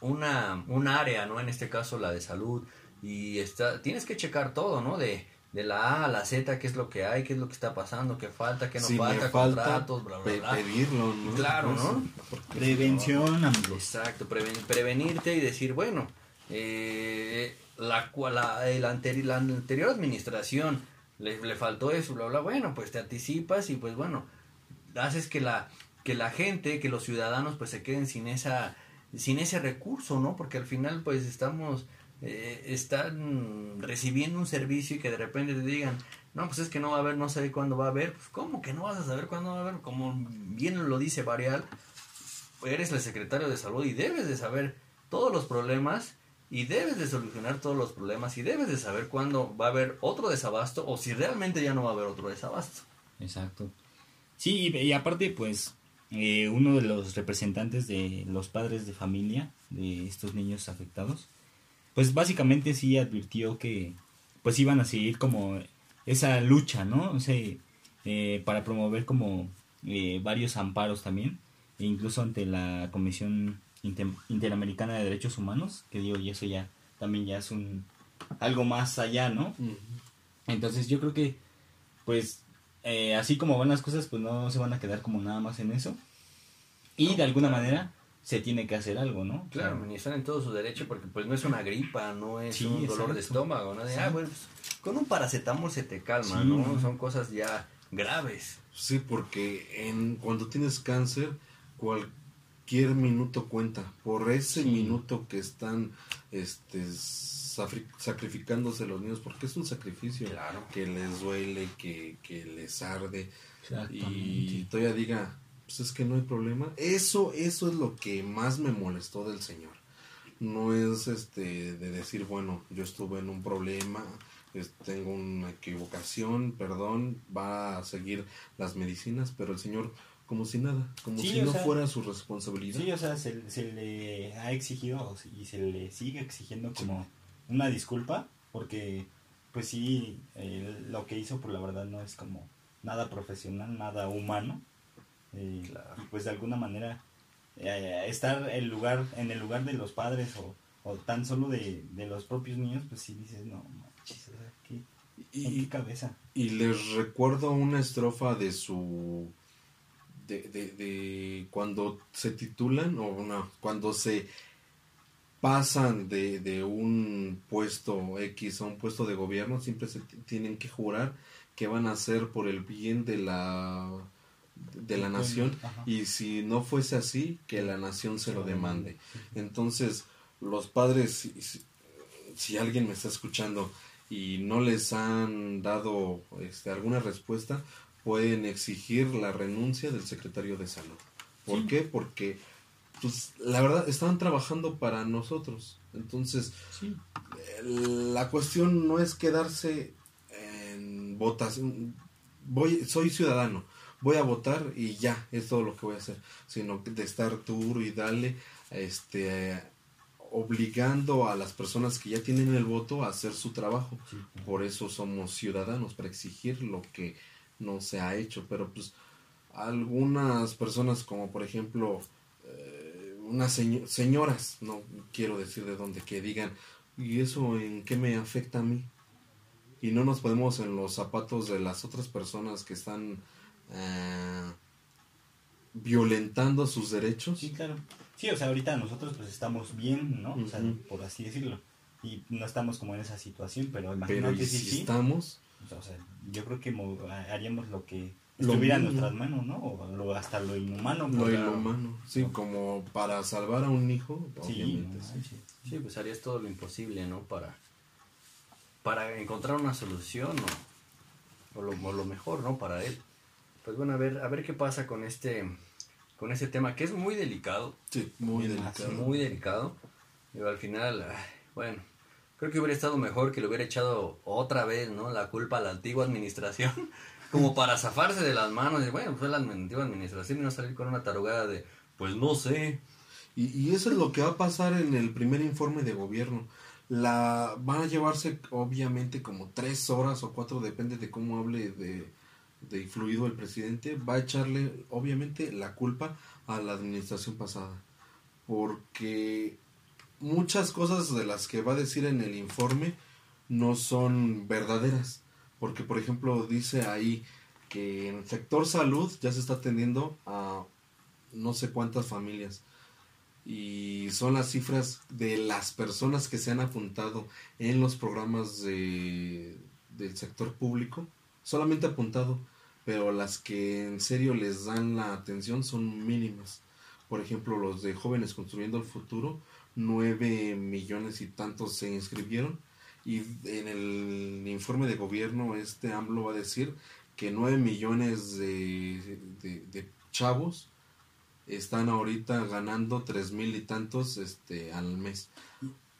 Speaker 3: una, un área, ¿no? En este caso la de salud, y está, tienes que checar todo, ¿no? De, de la A a la Z, qué es lo que hay, qué es lo que está pasando, qué falta, qué no
Speaker 5: si
Speaker 3: falta,
Speaker 5: falta,
Speaker 3: contratos, bla, bla, bla.
Speaker 5: pedirlo, ¿no?
Speaker 3: Claro, ¿no?
Speaker 4: Prevención.
Speaker 3: Exacto, preven- prevenirte y decir, bueno, eh, la, la, el anteri- la anterior administración le, le faltó eso, bla, bla, bueno, pues te anticipas y pues bueno, haces que la, que la gente, que los ciudadanos pues se queden sin esa, sin ese recurso, ¿no? Porque al final pues estamos, eh, están recibiendo un servicio y que de repente te digan, no, pues es que no va a haber, no sé cuándo va a haber, pues ¿cómo que no vas a saber cuándo va a haber? Como bien lo dice Varial, eres el secretario de salud y debes de saber todos los problemas y debes de solucionar todos los problemas y debes de saber cuándo va a haber otro desabasto o si realmente ya no va a haber otro desabasto.
Speaker 4: Exacto. Sí, y, y aparte, pues, eh, uno de los representantes de los padres de familia de estos niños afectados, pues básicamente sí advirtió que pues iban a seguir como esa lucha, ¿no? O sea, eh, para promover como eh, varios amparos también, e incluso ante la Comisión Inter- Interamericana de Derechos Humanos, que digo, y eso ya también ya es un algo más allá, ¿no? Entonces yo creo que, pues, eh, así como van las cosas, pues no se van a quedar como nada más en eso. Y de alguna manera se tiene que hacer algo, ¿no?
Speaker 3: Claro,
Speaker 4: O sea,
Speaker 3: y están en todo su derecho porque pues no es una gripa, no es
Speaker 4: Sí,
Speaker 3: un dolor de estómago, ¿no? De, ah, bueno, pues, con un paracetamol se te calma,
Speaker 4: Sí,
Speaker 3: ¿no? Son cosas ya graves.
Speaker 5: Sí, porque en, cuando tienes cáncer, cualquier minuto cuenta. Por ese
Speaker 4: Sí.
Speaker 5: minuto que están este, sacrificándose los niños, porque es un sacrificio
Speaker 3: Claro.
Speaker 5: que les duele, que, que les arde. Y todavía diga, pues es que no hay problema. Eso, eso es lo que más me molestó del Señor. No es este de decir, bueno, yo estuve en un problema, es- tengo una equivocación, perdón, va a seguir las medicinas, pero el Señor como si nada, como
Speaker 4: Sí,
Speaker 5: si no
Speaker 4: sea,
Speaker 5: fuera su responsabilidad.
Speaker 4: Sí, o sea, se, se le ha exigido y se le sigue exigiendo como una disculpa, porque pues sí, eh, lo que hizo, por la verdad, no es como nada profesional, nada humano. Eh, Y pues de alguna manera eh, estar el lugar, en el lugar de los padres o, o tan solo de, de los propios niños, pues sí dices, no, manches, ¿qué- ¿en
Speaker 5: y,
Speaker 4: qué cabeza?
Speaker 5: y les recuerdo una estrofa de su de, de, de cuando se titulan o no, cuando se pasan de, de un puesto X a un puesto de gobierno siempre se tienen que jurar que van a hacer por el bien de la de la nación y si no fuese así que la nación se lo demande entonces los padres, si, si- si alguien me está escuchando y no les han dado este, alguna respuesta, pueden exigir la renuncia del secretario de salud. ¿Por
Speaker 4: Sí.
Speaker 5: qué? Porque, pues, la verdad, estaban trabajando para nosotros. Entonces,
Speaker 4: Sí.
Speaker 5: la cuestión no es quedarse en votación. Voy, soy ciudadano, voy a votar y ya, es todo lo que voy a hacer. Sino de estar duro y darle, este, obligando a las personas que ya tienen el voto a hacer su trabajo.
Speaker 4: Sí.
Speaker 5: Por eso somos ciudadanos, para exigir lo que no se ha hecho. Pero pues algunas personas como por ejemplo eh, unas seño- señoras, no quiero decir de dónde, que digan, ¿y eso en qué me afecta a mí? Y no nos ponemos en los zapatos de las otras personas que están eh, violentando sus derechos.
Speaker 4: Sí, claro. Sí, o sea, ahorita nosotros pues estamos bien, ¿no? O sea, por así decirlo. Y no estamos como en esa situación, pero imagínate
Speaker 5: ¿y
Speaker 4: si
Speaker 5: si
Speaker 4: sí.
Speaker 5: estamos,
Speaker 4: O sea, yo creo que mo- haríamos lo que
Speaker 5: Lo
Speaker 4: estuviera en nuestras manos, ¿no? O lo- hasta lo inhumano.
Speaker 5: lo
Speaker 4: por-
Speaker 5: inhumano, sí, como para salvar a un hijo,
Speaker 4: Sí,
Speaker 5: obviamente,
Speaker 4: no
Speaker 5: sí.
Speaker 4: manches.
Speaker 3: Sí, pues harías todo lo imposible, ¿no? Para, para encontrar una solución o, o lo, o lo mejor, ¿no? Para él. Pues bueno, a ver, a ver qué pasa con este, con este tema, que es muy delicado,
Speaker 5: Sí, muy delicado.
Speaker 3: muy delicado. Pero al final, ay, bueno, creo que hubiera estado mejor que le hubiera echado otra vez, ¿no? La culpa a la antigua administración, como para zafarse de las manos. Y bueno, fue la antigua administración y no salir con una tarugada de, pues no sé.
Speaker 5: Y, y eso es lo que va a pasar en el primer informe de gobierno. La van a llevarse obviamente como tres horas o cuatro, depende de cómo hable de, de fluido el presidente. Va a echarle obviamente la culpa a la administración pasada. Porque muchas cosas de las que va a decir en el informe no son verdaderas. Porque por ejemplo dice ahí que en el sector salud ya se está atendiendo a no sé cuántas familias y son las cifras de las personas que se han apuntado en los programas de, del sector público, solamente apuntado, pero las que en serio les dan la atención son mínimas. Por ejemplo, los de Jóvenes Construyendo el Futuro, nueve millones y tantos se inscribieron y en el informe de gobierno este AMLO va a decir que nueve millones de, de- de chavos están ahorita ganando tres mil y tantos este al mes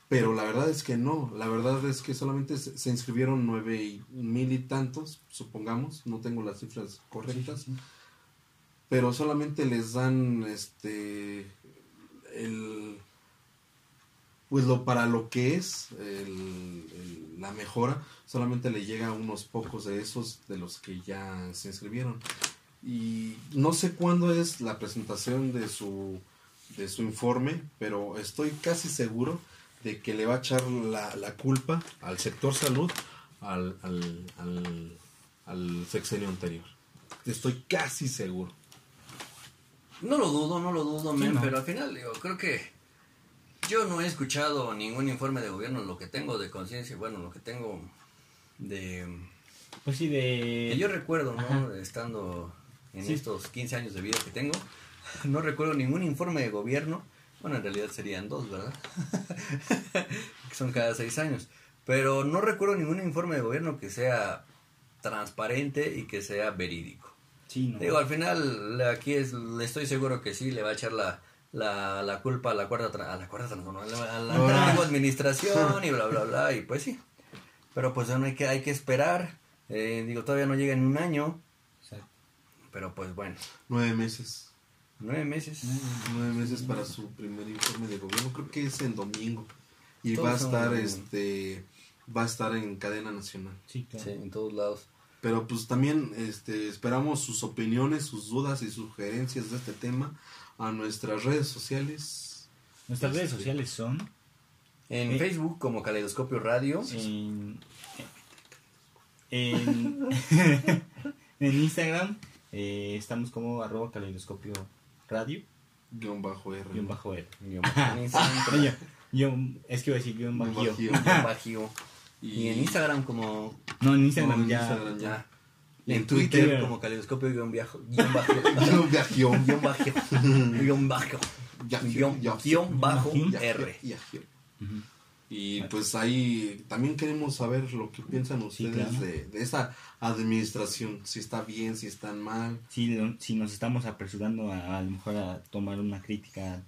Speaker 5: pero la verdad es que no la verdad es que solamente se, se inscribieron nueve y- mil y tantos supongamos no tengo las cifras correctas pero solamente les dan este el pues lo para lo que es el- el- la mejora solamente le llega a unos pocos de esos de los que ya se inscribieron. Y no sé cuándo es la presentación de su de su informe pero estoy casi seguro de que le va a echar la, la culpa al sector salud al, al, al, al sexenio anterior estoy casi seguro
Speaker 3: No lo dudo, no lo dudo, men,
Speaker 4: no.
Speaker 3: pero al final, digo, creo que yo no he escuchado ningún informe de gobierno, lo que tengo de conciencia, bueno, lo que tengo de...
Speaker 4: Pues sí, de...
Speaker 3: Que yo recuerdo, ¿no?
Speaker 4: Ajá.
Speaker 3: Estando en
Speaker 4: Sí.
Speaker 3: estos 15 años de vida que tengo, no recuerdo ningún informe de gobierno, bueno, en realidad serían dos, ¿verdad? Que Son cada seis años, pero no recuerdo ningún informe de gobierno que sea transparente y que sea verídico.
Speaker 4: Sí, no.
Speaker 3: Digo, al final, aquí es, le estoy seguro que sí, le va a echar la, la, la culpa a la cuarta, a la cuarta a la, a la antigua administración y bla, bla, bla, y pues sí. Pero pues bueno, hay que, hay que esperar. Eh, digo, todavía no llega en un año, pero pues bueno,
Speaker 5: nueve meses
Speaker 3: nueve meses.
Speaker 5: nueve meses para su primer informe de gobierno creo que es en domingo y
Speaker 3: Todos
Speaker 5: va a estar este va a estar en cadena nacional
Speaker 4: Sí, claro.
Speaker 3: Sí, en todos lados.
Speaker 5: Pero pues también este, esperamos sus opiniones, sus dudas y sugerencias de este tema a nuestras redes sociales.
Speaker 4: Nuestras redes sociales son
Speaker 3: En
Speaker 4: Eh.
Speaker 3: Facebook como Caleidoscopio Radio.
Speaker 4: en, en, en Instagram eh, estamos como arroba caleidoscopio radio
Speaker 5: Guión bajo R.
Speaker 4: guion bajo R.
Speaker 3: En Instagram como-
Speaker 4: Guión- guión- es que iba a decir guion
Speaker 5: Guión
Speaker 4: bajo
Speaker 5: bajío.
Speaker 3: guion bajío. Y en Instagram como
Speaker 4: No, en Instagram
Speaker 5: No, en
Speaker 4: ya.
Speaker 5: Instagram ya.
Speaker 3: En
Speaker 4: En
Speaker 3: Twitter,
Speaker 4: Twitter.
Speaker 3: como caleidoscopio guion viajo, guion bajo,
Speaker 5: Guión bajío.
Speaker 3: guion bajo, guion bajo. Guión, guion bajo R.
Speaker 5: Yagir. Y pues ahí también queremos saber lo que piensan
Speaker 4: Sí,
Speaker 5: ustedes
Speaker 4: claro.
Speaker 5: de, de esa administración, si está bien, si están mal.
Speaker 4: si, si nos estamos apresurando a, a lo mejor a tomar una crítica,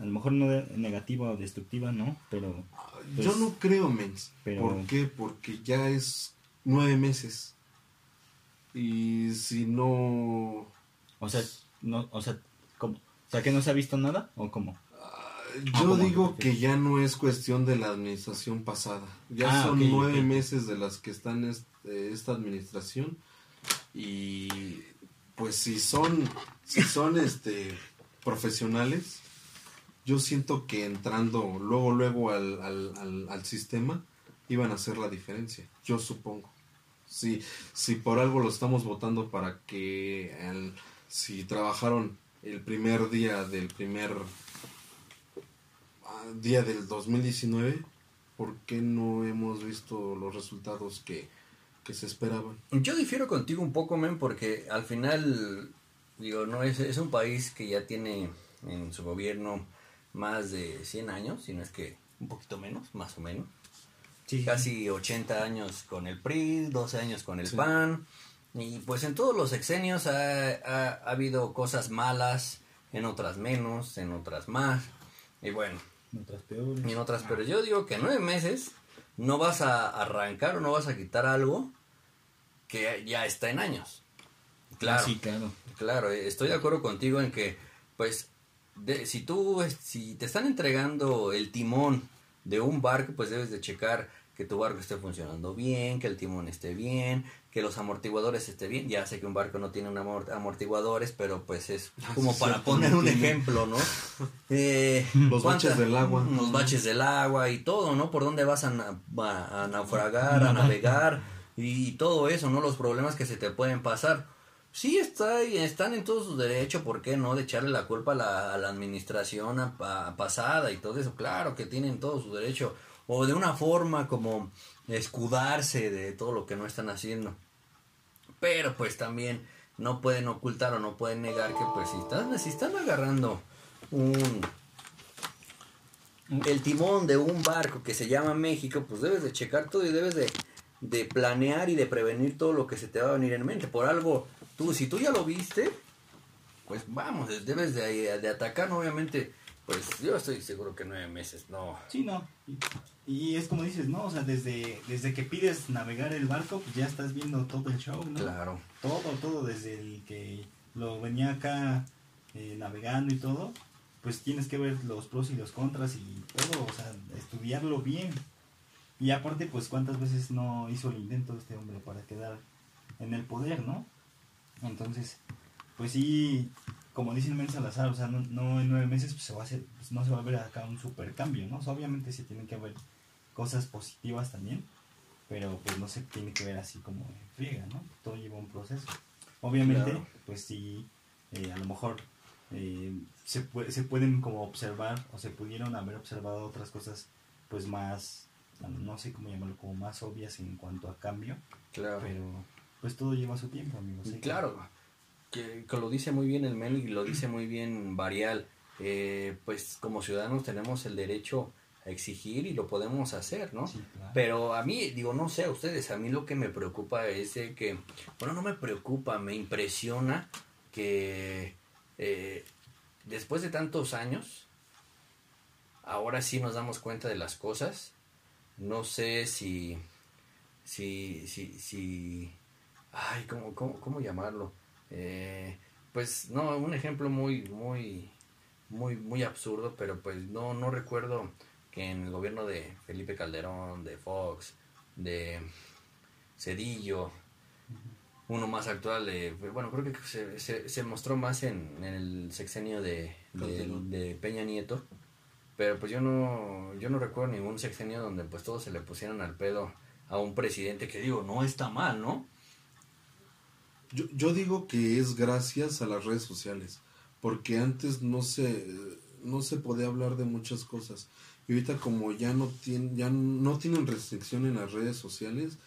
Speaker 4: a lo mejor no de- negativa o destructiva, ¿no? Pero Pues,
Speaker 5: Yo no creo, mens.
Speaker 4: pero-
Speaker 5: ¿Por qué? Porque ya es nueve meses. Y si no...
Speaker 4: O sea, no, o sea, ¿cómo? O sea, que no se ha visto nada o cómo?
Speaker 5: Yo
Speaker 4: ¿cómo?
Speaker 5: digo que ya no es cuestión de la administración pasada. Ya
Speaker 4: Ah,
Speaker 5: son nueve meses de las que están est- eh, esta administración. Y pues si son, si son este profesionales, yo siento que entrando luego, luego al, al, al, al sistema, iban a hacer la diferencia. Yo supongo. Si, si por algo lo estamos votando para que el- si trabajaron el primer día del primer ah, día del 2019, ¿por qué no hemos visto los resultados que, que se esperaban?
Speaker 3: Yo difiero contigo un poco, men, porque al final, digo, no es, es un país que ya tiene en su gobierno más de 100 años, si no es que un poquito menos, más o menos.
Speaker 4: Sí,
Speaker 3: Casi 80 años con el PRI, 12 años con el
Speaker 5: Sí.
Speaker 3: PAN. Y pues en todos los sexenios ha, ha- ha habido cosas malas, en otras menos, en otras más. Y bueno,
Speaker 4: otras peores.
Speaker 3: y en otras, pero yo digo que en nueve meses no vas a arrancar o no vas a quitar algo que ya está en años. Claro,
Speaker 4: Ah, Sí, claro.
Speaker 3: claro, eh, estoy de acuerdo contigo en que, pues, de- si tú, si te están entregando el timón de un barco, pues debes de checar que tu barco esté funcionando bien, que el timón esté bien, que los amortiguadores estén bien. Ya sé que un barco no tiene un amort- amortiguadores, pero pues es como
Speaker 5: Ah, sí,
Speaker 3: para poner un
Speaker 5: tiene.
Speaker 3: ejemplo, ¿no? Eh,
Speaker 5: Los
Speaker 3: ¿cuánta-
Speaker 5: baches del agua.
Speaker 3: Los baches del agua y todo, ¿no? Por dónde vas a, na- a- a naufragar, a navegar y todo eso, ¿no? Los problemas que se te pueden pasar. Sí, está, están en todo su derecho, ¿por qué no? De echarle la culpa a la, a la administración a- a- pasada y todo eso. Claro que tienen todo su derecho. O de una forma como escudarse de todo lo que no están haciendo. Pero pues también no pueden ocultar o no pueden negar que pues si están, si están agarrando un el timón de un barco que se llama México, pues debes de checar todo y debes de, de planear y de prevenir todo lo que se te va a venir en mente. Por algo, tú, si tú ya lo viste, pues vamos, debes de, de atacar, obviamente, pues yo estoy seguro que nueve meses, no.
Speaker 4: Sí, no. Y, y es como dices, ¿no? O sea, desde, desde que pides navegar el barco, pues ya estás viendo todo el show, ¿no?
Speaker 3: Claro.
Speaker 4: Todo, todo, desde el que lo venía acá eh, navegando y todo, pues tienes que ver los pros y los contras y todo, o sea, estudiarlo bien. Y aparte, pues cuántas veces no hizo el intento este hombre para quedar en el poder, ¿no? Entonces, pues sí, como dice el men Salazar, o sea, no, no en nueve meses pues se va a hacer, pues no se va a ver acá un super cambio, ¿no? O sea, obviamente se tienen que ver cosas positivas también, pero pues no se tiene que ver así como en friega, ¿no? Todo lleva un proceso. Obviamente,
Speaker 3: Claro.
Speaker 4: pues sí, eh, a lo mejor eh, se, pue- se pueden como observar o se pudieron haber observado otras cosas pues más, no sé cómo llamarlo, como más obvias en cuanto a cambio,
Speaker 3: Claro.
Speaker 4: pero pues todo lleva su tiempo, amigos. que-
Speaker 3: Claro, que, que lo dice muy bien el Mel y lo dice muy bien Varial. Eh, pues como ciudadanos tenemos el derecho a exigir y lo podemos hacer, ¿no?
Speaker 4: Sí, claro.
Speaker 3: Pero a mí, digo, no sé a ustedes, a mí lo que me preocupa es de que, bueno, no me preocupa, me impresiona que eh, después de tantos años, ahora sí nos damos cuenta de las cosas. No sé si, si, si, si, ay, ¿cómo, cómo, cómo llamarlo? Eh, pues no, un ejemplo muy, muy, muy, muy absurdo, pero pues no, no recuerdo que en el gobierno de Felipe Calderón, de Fox, de Cedillo, uno más actual, de, bueno, creo que se, se, se mostró más en, en el sexenio de, de Peña Nieto, pero pues yo no, yo no recuerdo ningún sexenio donde pues todos se le pusieran al pedo a un presidente que digo, no está mal, ¿no?
Speaker 5: Yo, yo digo que es gracias a las redes sociales, porque antes no se, no se podía hablar de muchas cosas. Y ahorita como ya no, tienen, ya no tienen restricción en las redes sociales,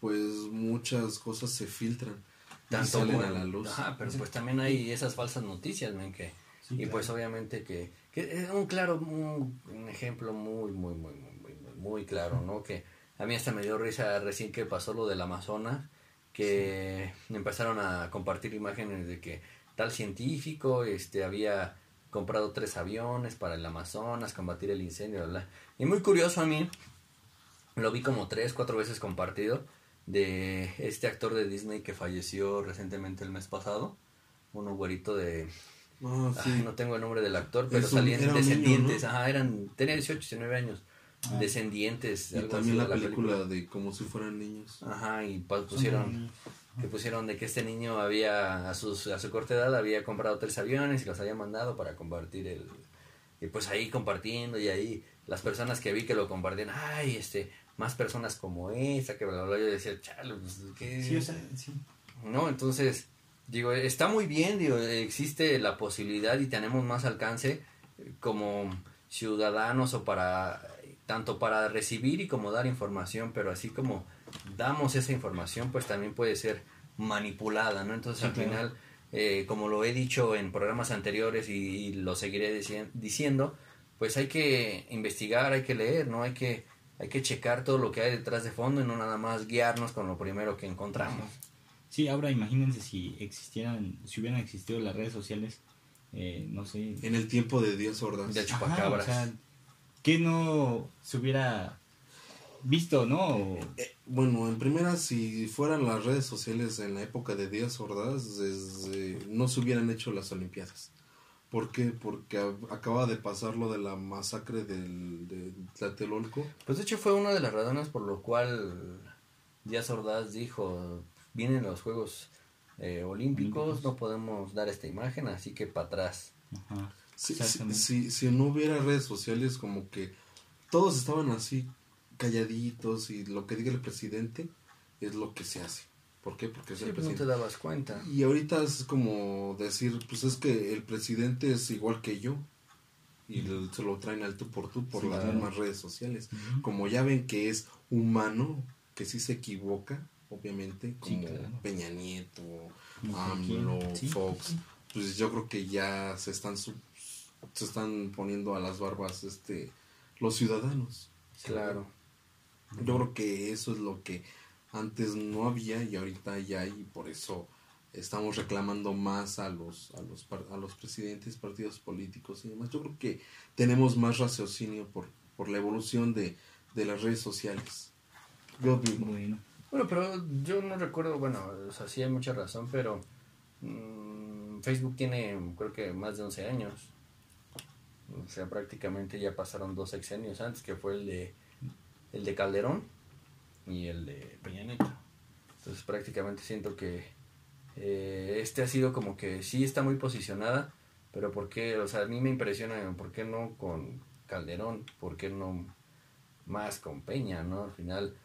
Speaker 5: pues muchas cosas se filtran y salen
Speaker 3: como-
Speaker 5: a la luz.
Speaker 3: Ajá, pero pues también hay esas falsas noticias, men, que,
Speaker 4: Sí,
Speaker 3: y
Speaker 4: claro.
Speaker 3: pues obviamente que, Que es un claro, un, un ejemplo muy, muy, muy, muy, muy, muy, muy claro, ¿no? Que a mí hasta me dio risa recién que pasó lo del Amazonas, que empezaron a compartir imágenes de que tal científico este había comprado tres aviones para el Amazonas, combatir el incendio, bla, bla. Y muy curioso a mí, lo vi como tres, cuatro veces compartido, de este actor de Disney que falleció recientemente el mes pasado, un güerito de...
Speaker 5: Ah, sí.
Speaker 3: Ay, no tengo el nombre del actor, pero salían
Speaker 5: niño,
Speaker 3: descendientes,
Speaker 5: ¿no?
Speaker 3: ajá, eran, tenía 18, 19 años, descendientes.
Speaker 5: Y
Speaker 3: algo
Speaker 5: también
Speaker 3: así
Speaker 5: la
Speaker 3: de
Speaker 5: película de como si fueran niños.
Speaker 3: Ajá, y pa- pusieron, que pusieron de que este niño había, a, sus, a su corta edad, había comprado tres aviones y los había mandado para compartir el... Y pues ahí compartiendo y ahí las personas que vi que lo compartían, ay, este, más personas como esa, que bla, bla, yo decía, chale, pues, ¿qué?
Speaker 4: Sí, o sea, sí.
Speaker 3: ¿no? Entonces, digo, está muy bien, digo, existe la posibilidad y tenemos más alcance como ciudadanos o para, tanto para recibir y como dar información, pero así como damos esa información, pues también puede ser manipulada, ¿no? Entonces,
Speaker 4: Sí,
Speaker 3: al
Speaker 4: claro.
Speaker 3: final, eh, como lo he dicho en programas anteriores y, y lo seguiré dici- diciendo, pues hay que investigar, hay que leer, ¿no? Hay que, hay que checar todo lo que hay detrás de fondo y no nada más guiarnos con lo primero que encontramos.
Speaker 4: Sí, ahora imagínense si existieran, si hubieran existido las redes sociales, eh, no sé.
Speaker 5: En el tiempo de Díaz Ordaz.
Speaker 3: De
Speaker 4: Ajá,
Speaker 3: chupacabras.
Speaker 4: o sea, que no se hubiera visto, ¿no?
Speaker 5: Eh, bueno, en primera, si fueran las redes sociales en la época de Díaz Ordaz, desde- no se hubieran hecho las Olimpiadas. ¿Por qué? Porque a- acaba de pasar lo de la masacre del, de Tlatelolco.
Speaker 3: Pues de hecho fue una de las razones por lo cual Díaz Ordaz dijo, vienen los Juegos eh, olímpicos,
Speaker 4: Olímpicos.
Speaker 3: no podemos dar esta imagen, así que para atrás.
Speaker 4: Ajá,
Speaker 5: Si, si, si- si no hubiera redes sociales, como que todos estaban así calladitos y lo que diga el presidente es lo que se hace. ¿Por qué? Porque es
Speaker 3: Sí,
Speaker 5: el
Speaker 3: pues no te
Speaker 5: presidente.
Speaker 3: dabas cuenta.
Speaker 5: Y ahorita es como decir, pues es que el presidente es igual que yo. Y le- se lo traen al tú por tú por
Speaker 4: Sí,
Speaker 5: las
Speaker 4: claro.
Speaker 5: mismas redes sociales. Como ya ven que es humano, que sí se equivoca, obviamente,
Speaker 4: Sí,
Speaker 5: como
Speaker 4: claro.
Speaker 5: Peña Nieto, AMLO, Fox, pues yo creo que ya se están se están poniendo a las barbas este los ciudadanos.
Speaker 3: Claro.
Speaker 5: Yo creo que eso es lo que antes no había y ahorita ya hay y por eso estamos reclamando más a los a los par- a los presidentes, partidos políticos y demás. Yo creo que tenemos más raciocinio por por la evolución de, de las redes sociales. Yo digo,
Speaker 4: Bueno,
Speaker 3: Bueno, pero yo no recuerdo, bueno, o sea, sí hay mucha razón, pero mm, Facebook tiene creo que más de 11 años. O sea, prácticamente ya pasaron dos sexenios antes, que fue el de el de Calderón y el de Peña Nieto. Entonces prácticamente siento que eh, este ha sido como que sí está muy posicionada, pero ¿por qué? O sea, a mí me impresiona, ¿por qué no con Calderón? ¿Por qué no más con Peña, no? Al final,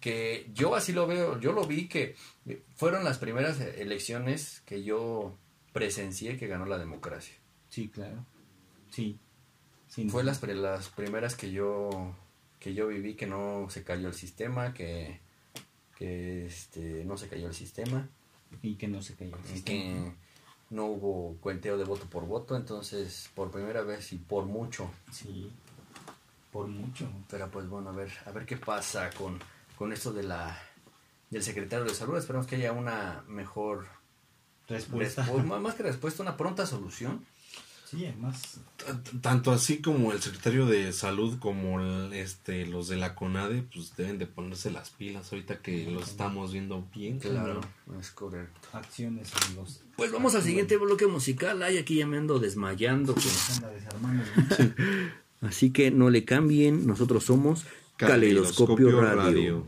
Speaker 3: que yo así lo veo, yo lo vi que fueron las primeras elecciones que yo presencié que ganó la democracia.
Speaker 4: sí, claro. Sí. Sí,
Speaker 3: Fue las, las primeras que yo que yo viví que no se cayó el sistema, que, que este, no se cayó el sistema,
Speaker 4: Y que no se cayó el
Speaker 3: y
Speaker 4: sistema.
Speaker 3: que no hubo cuenteo de voto por voto, entonces por primera vez y por mucho.
Speaker 4: Sí. Por mucho.
Speaker 3: Pero pues bueno, a ver, a ver qué pasa con, con esto de la del secretario de salud. Esperemos que haya una mejor
Speaker 4: Respuesta.
Speaker 3: respu- más- más que respuesta, una pronta solución.
Speaker 4: Sí, además.
Speaker 5: tanto así como el secretario de salud como el- este los de la CONADE pues deben de ponerse las pilas ahorita que lo estamos viendo bien.
Speaker 3: Claro, es correcto.
Speaker 4: Acciones los.
Speaker 3: Pues vamos al siguiente bloque musical. Ay, aquí ya me ando desmayando. pues. Así que no le cambien. Nosotros somos Caleidoscopio, Radio.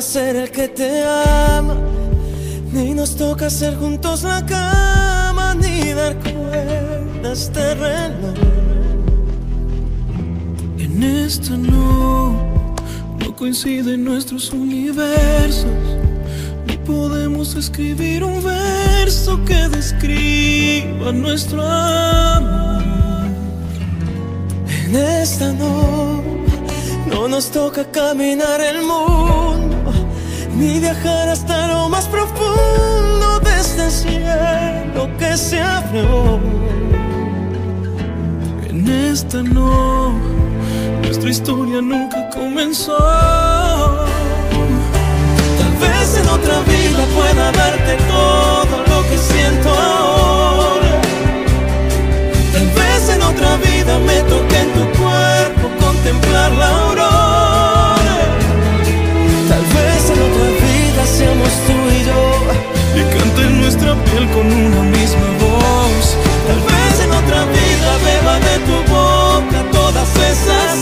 Speaker 7: Ser el que te ama, ni nos toca hacer juntos la cama, ni dar cuerda a este reloj.
Speaker 8: En esta no, no coinciden nuestros universos. Ni podemos escribir un verso que describa nuestro amor.
Speaker 7: En esta no, no nos toca caminar el mundo, ni viajar hasta lo más profundo de este cielo que se abrió.
Speaker 8: En esta no, nuestra historia nunca comenzó.
Speaker 7: Tal vez en otra vida pueda darte todo lo que siento ahora. Tal vez en otra vida me toque en tu cuerpo contemplar la aurora.
Speaker 8: Nuestra piel con una misma voz.
Speaker 7: Tal vez en otra vida beba de tu boca todas esas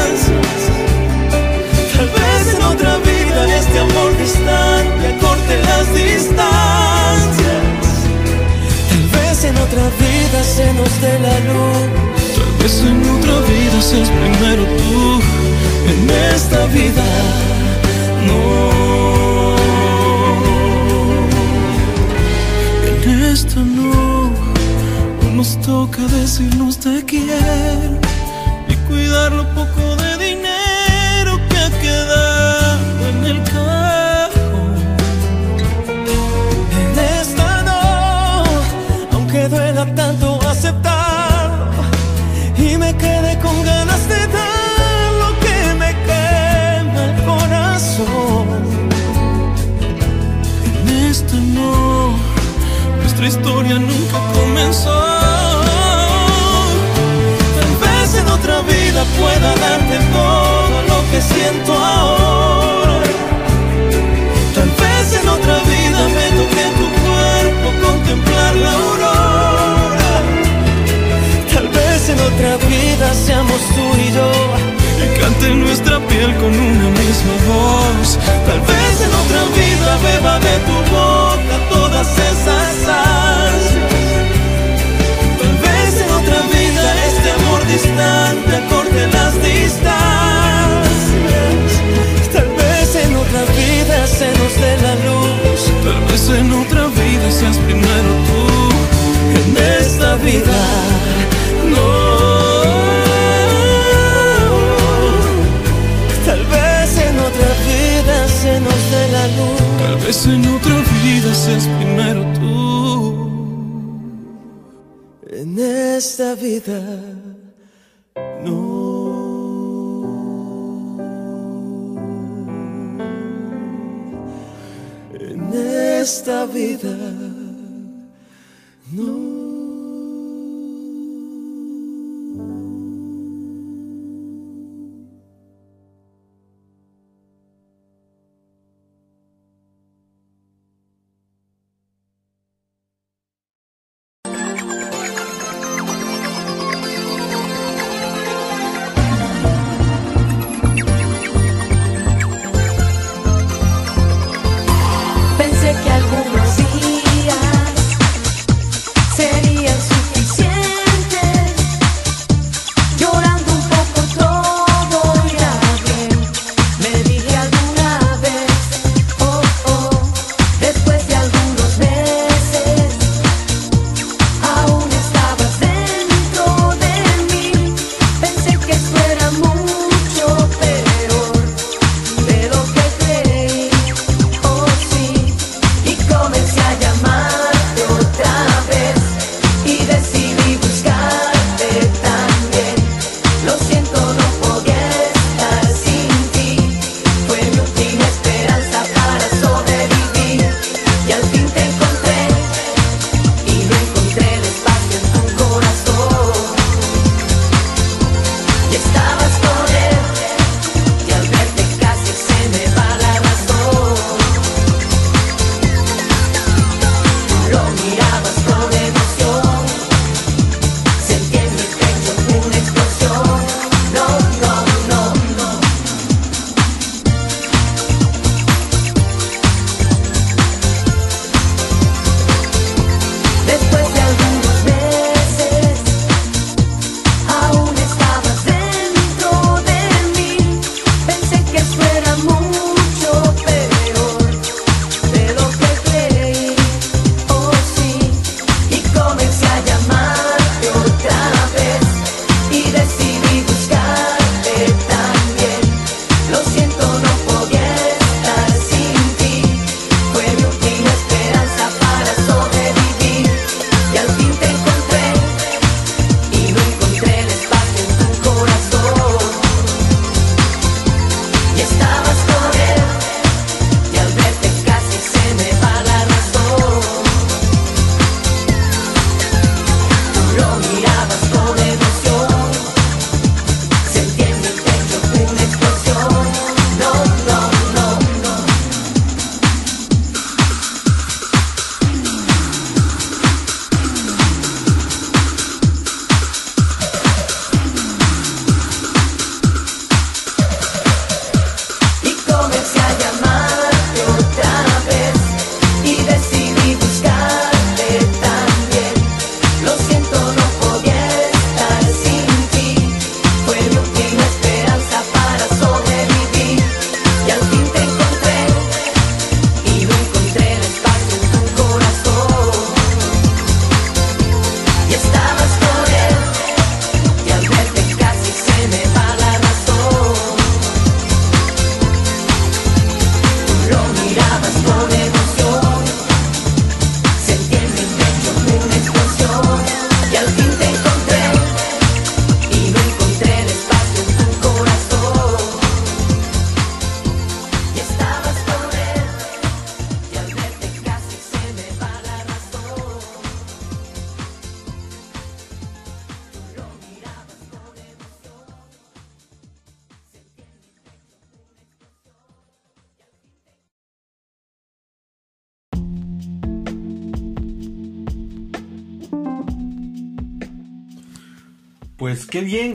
Speaker 7: ansias. Tal vez en otra vida este amor distante corte las distancias. Tal vez en otra vida se nos dé la luz.
Speaker 8: Tal vez en otra vida seas primero tú.
Speaker 7: En esta vida no.
Speaker 8: No nos toca decirnos te quiero y cuidar lo poco de nuestra historia nunca comenzó.
Speaker 7: Tal vez en otra vida pueda darte todo lo que siento ahora. Tal vez en otra vida me toque tu cuerpo contemplar la aurora. Tal vez en otra vida seamos tú y yo.
Speaker 8: Cante nuestra piel con una misma voz.
Speaker 7: Tal vez en otra vida beba de tu boca distante acorte las distancias. Tal vez en otra vida se nos dé la luz.
Speaker 8: Tal vez en otra vida seas primero tú.
Speaker 7: En esta vida no. Tal vez en otra vida se nos dé la luz.
Speaker 8: Tal vez en otra vida seas primero tú.
Speaker 7: En esta vida esta vida no.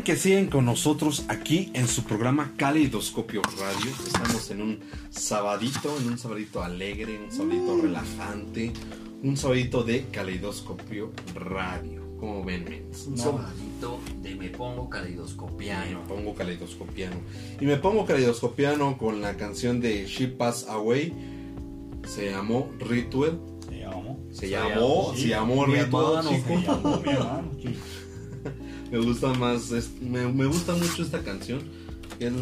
Speaker 9: Que
Speaker 5: siguen con nosotros aquí en su programa Caleidoscopio Radio. Estamos en un sabadito, en un sabadito alegre, un sabadito relajante, un sabadito de Caleidoscopio Radio. ¿Cómo ven?
Speaker 3: Un sabadito de me pongo
Speaker 5: Me
Speaker 3: caleidoscopiano.
Speaker 5: pongo caleidoscopiano. Y me pongo caleidoscopiano con la canción de She Pass Away. Se llamó Ritual.
Speaker 4: Se llamó.
Speaker 5: Se llamó, se llamó
Speaker 3: Mi
Speaker 5: Ritual,
Speaker 3: hermano,
Speaker 5: chico.
Speaker 4: Se llamó mi hermano, sí.
Speaker 5: Me gusta más, es- me, me gusta mucho esta canción. Que es,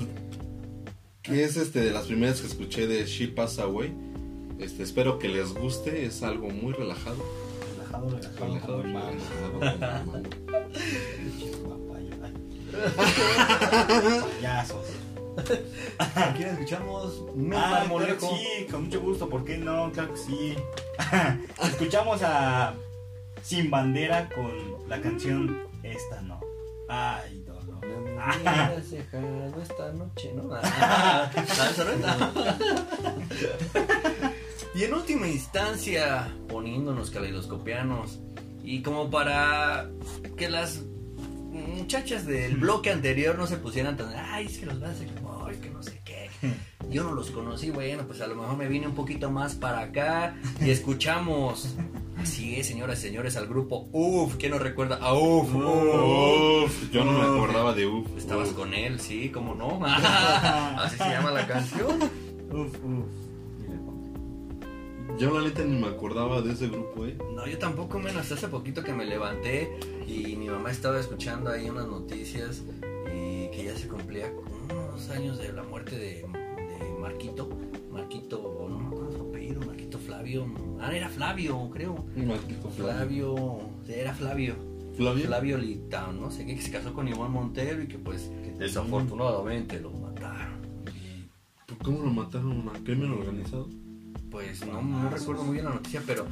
Speaker 5: que es, este de las primeras que escuché de She Pass Away. Este, espero que les guste, es algo muy relajado.
Speaker 4: Relajado, relajado,
Speaker 5: Relajado, relajado, como hermano.
Speaker 4: Ya sos.
Speaker 3: ¿Quién escuchamos?
Speaker 4: Ah, claro sí, con mucho gusto, ¿por qué no? Claro que sí. Escuchamos a Sin Bandera con la canción Esta no. Ay, no, no.
Speaker 3: Dejado esta noche, ¿no? Ah, y en última instancia, poniéndonos caleidoscopianos, y como para que las muchachas del bloque anterior no se pusieran tan, ay, es que los vas a ay, que no sé. Yo no los conocí, bueno, pues a lo mejor me vine un poquito más para acá y escuchamos. Así es, señoras y señores, al grupo UF. ¿Quién nos recuerda a UF?
Speaker 5: Uf, yo no me acordaba de Uf.
Speaker 3: Estabas
Speaker 5: Uf.
Speaker 3: con él, sí, cómo no. Así se llama la canción.
Speaker 4: Uf, uf. Y le pongo.
Speaker 5: Yo la neta ni me acordaba de ese grupo, eh.
Speaker 3: No, yo tampoco, menos hace poquito que me levanté y mi mamá estaba escuchando ahí unas noticias y que ya se cumplía años de la muerte de, de Marquito. Marquito, no me acuerdo su apellido, Marquito Flavio. Ah, era Flavio, creo.
Speaker 5: Maldito
Speaker 3: Flavio, sí, era Flavio.
Speaker 5: Flavio.
Speaker 3: Flavio Litao, no sé qué, que se casó con Iván Montero y que pues desafortunadamente lo mataron.
Speaker 5: ¿Por ¿Cómo lo mataron? ¿A crimen organizado?
Speaker 3: Pues no, no recuerdo muy bien la noticia, pero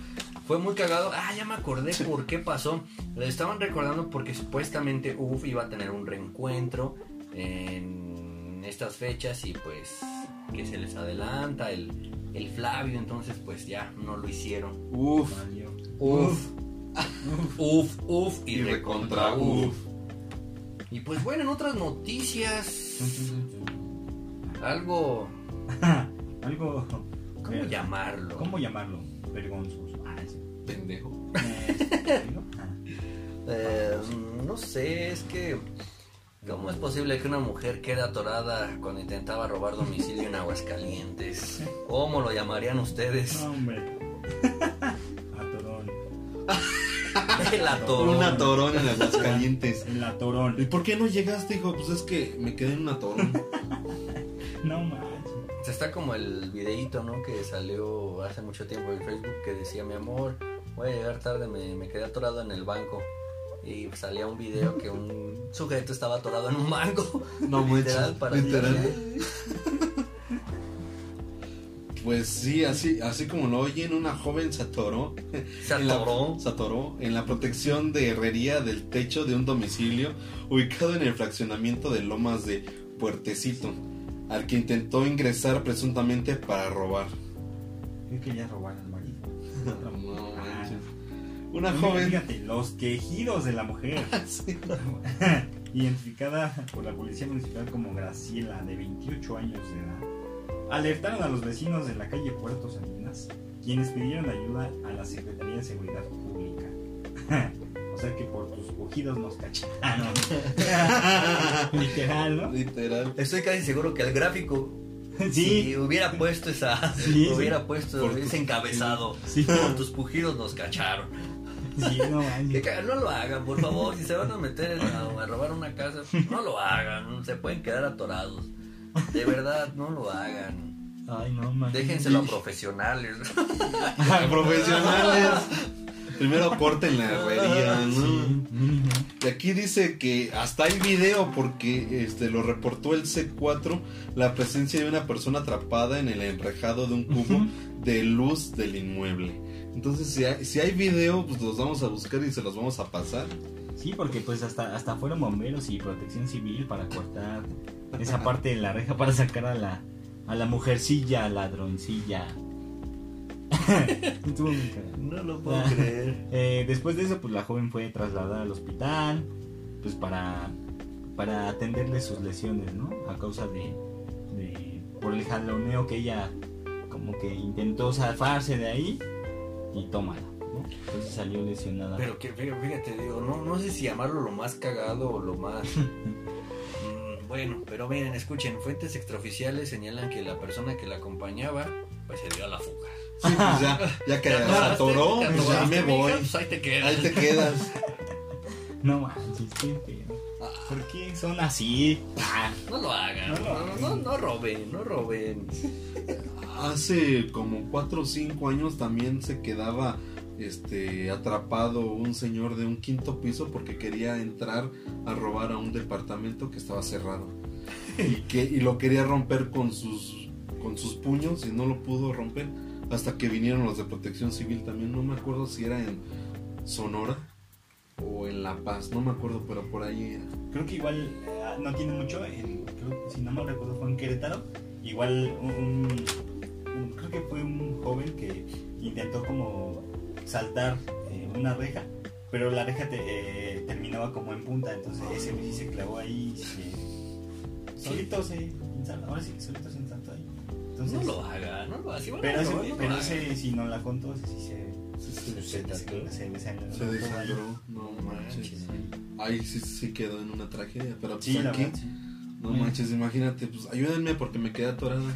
Speaker 3: fue muy cagado. Ah, ya me acordé por qué pasó. Le estaban recordando porque supuestamente UF iba a tener un reencuentro en estas fechas y pues que se les adelanta el, el Flavio, entonces pues ya no lo hicieron.
Speaker 5: Uf.
Speaker 3: Uf, uf, uf y,
Speaker 5: Y
Speaker 3: recontra uf.
Speaker 5: uf.
Speaker 3: Y pues bueno, en otras noticias, algo,
Speaker 4: Algo.
Speaker 3: ¿cómo llamarlo?
Speaker 4: ¿Cómo llamarlo? Vergonzoso. Ah, sí.
Speaker 5: Pendejo.
Speaker 4: Eh.
Speaker 3: Eh, no sé, es que. ¿Cómo es posible que una mujer quede atorada cuando intentaba robar domicilio en Aguascalientes? ¿Cómo lo llamarían ustedes?
Speaker 4: No, hombre. Atorón.
Speaker 3: El atorón.
Speaker 5: Un atorón en las calientes.
Speaker 4: El atorón.
Speaker 5: ¿Y por qué no llegaste, hijo? Pues es que me quedé en un atorón.
Speaker 4: No manches.
Speaker 3: Está como el videíto, ¿no? Que salió hace mucho tiempo en Facebook que decía, mi amor, voy a llegar tarde, me, me quedé atorado en el banco. Y salía un video que un sujeto estaba atorado en un banco.
Speaker 5: No
Speaker 3: Literal, para
Speaker 5: literal. Pues sí, así, así como lo oyen, una joven se atoró.
Speaker 3: Se
Speaker 5: en la-
Speaker 3: atoró.
Speaker 5: se atoró en la protección de herrería del techo de un domicilio ubicado en el fraccionamiento de Lomas de Puertecito, al que intentó ingresar presuntamente para robar.
Speaker 4: Yo quería robar al marido.
Speaker 5: Una
Speaker 4: Mira,
Speaker 5: joven.
Speaker 4: Fíjate, los quejidos de la mujer.
Speaker 5: Sí.
Speaker 4: Identificada por la policía municipal como Graciela, de 28 años de edad, alertaron a los vecinos de la calle Puerto Salinas, quienes pidieron ayuda a la Secretaría de Seguridad Pública. o sea que por tus cogidos nos cacharon. Literal, ¿no?
Speaker 5: Literal.
Speaker 3: Estoy casi seguro que el gráfico
Speaker 4: Sí,
Speaker 3: Si hubiera puesto esa,
Speaker 4: Sí,
Speaker 3: hubiera
Speaker 4: sí.
Speaker 3: puesto
Speaker 5: Por
Speaker 3: ese encabezado.
Speaker 4: Sí.
Speaker 3: Por tus pujidos nos cacharon.
Speaker 4: Sí, no
Speaker 3: Que lo hagan, por favor. Si se van a meter en a, a robar una casa, no lo hagan. Se pueden quedar atorados. De verdad, no lo hagan.
Speaker 4: Ay, no.
Speaker 3: Déjenselo a profesionales.
Speaker 5: Profesionales. Primero corten la herrería, ¿no?
Speaker 4: Sí, mínimo.
Speaker 5: Y aquí dice que hasta hay video porque este lo reportó el C4 la presencia de una persona atrapada en el enrejado de un cubo de luz del inmueble. Entonces si hay, si hay video, pues los vamos a buscar y se los vamos a pasar.
Speaker 4: Sí, porque pues hasta, hasta fueron bomberos y protección civil para cortar esa parte de la reja para sacar a la, a la mujercilla, ladroncilla.
Speaker 3: No lo puedo creer.
Speaker 4: Eh, después de eso, pues la joven fue trasladada al hospital. pues para, para atenderle sus lesiones, ¿no? A causa de, de por el jaloneo que ella como que intentó zafarse de ahí y tómala, ¿no? Entonces salió lesionada.
Speaker 3: Pero que fí- fíjate, digo, no, no sé si llamarlo lo más cagado o lo más. Mm, bueno, pero miren, escuchen, fuentes extraoficiales señalan que la persona que la acompañaba, pues se dio a la fuga.
Speaker 5: Sí, pues ya, ya que atoró,
Speaker 3: Te
Speaker 5: pues ya
Speaker 3: atoraste,
Speaker 5: me voy.
Speaker 3: pues ahí te quedas.
Speaker 5: Ahí te quedas.
Speaker 4: No manches, qué feo. ¿Por qué son así? Ah,
Speaker 3: No lo hagan,
Speaker 4: No
Speaker 3: no,
Speaker 4: lo hagan.
Speaker 3: no, no roben, no roben.
Speaker 5: Hace como 4 o 5 años también se quedaba este atrapado un señor de un quinto piso porque quería entrar a robar a un departamento que estaba cerrado. Y que y lo quería romper con sus con sus puños y no lo pudo romper hasta que vinieron los de Protección Civil también, no me acuerdo si era en Sonora o en La Paz, no me acuerdo, pero por ahí era.
Speaker 4: creo que igual eh, no tiene mucho, en- creo, si no mal recuerdo fue en Querétaro, igual un, un- un- creo que fue un joven que intentó como saltar eh, una reja, pero la reja te- eh, terminaba como en punta, entonces ese güey se clavó ahí, se- solito se insaltó, ahora sí que solito se insaltó ahí. Entonces,
Speaker 3: No lo hagan, no lo hagan. si van a
Speaker 4: pero ese,
Speaker 3: robar, no lo
Speaker 4: pero
Speaker 3: hagan.
Speaker 4: ese si no la contó, ese sí se... Se,
Speaker 5: desangró, no manches. Ahí sí, sí quedó en una tragedia, pero pues aquí,
Speaker 4: verdad, sí.
Speaker 5: no manches, imagínate, pues ayúdenme porque me quedé atorada.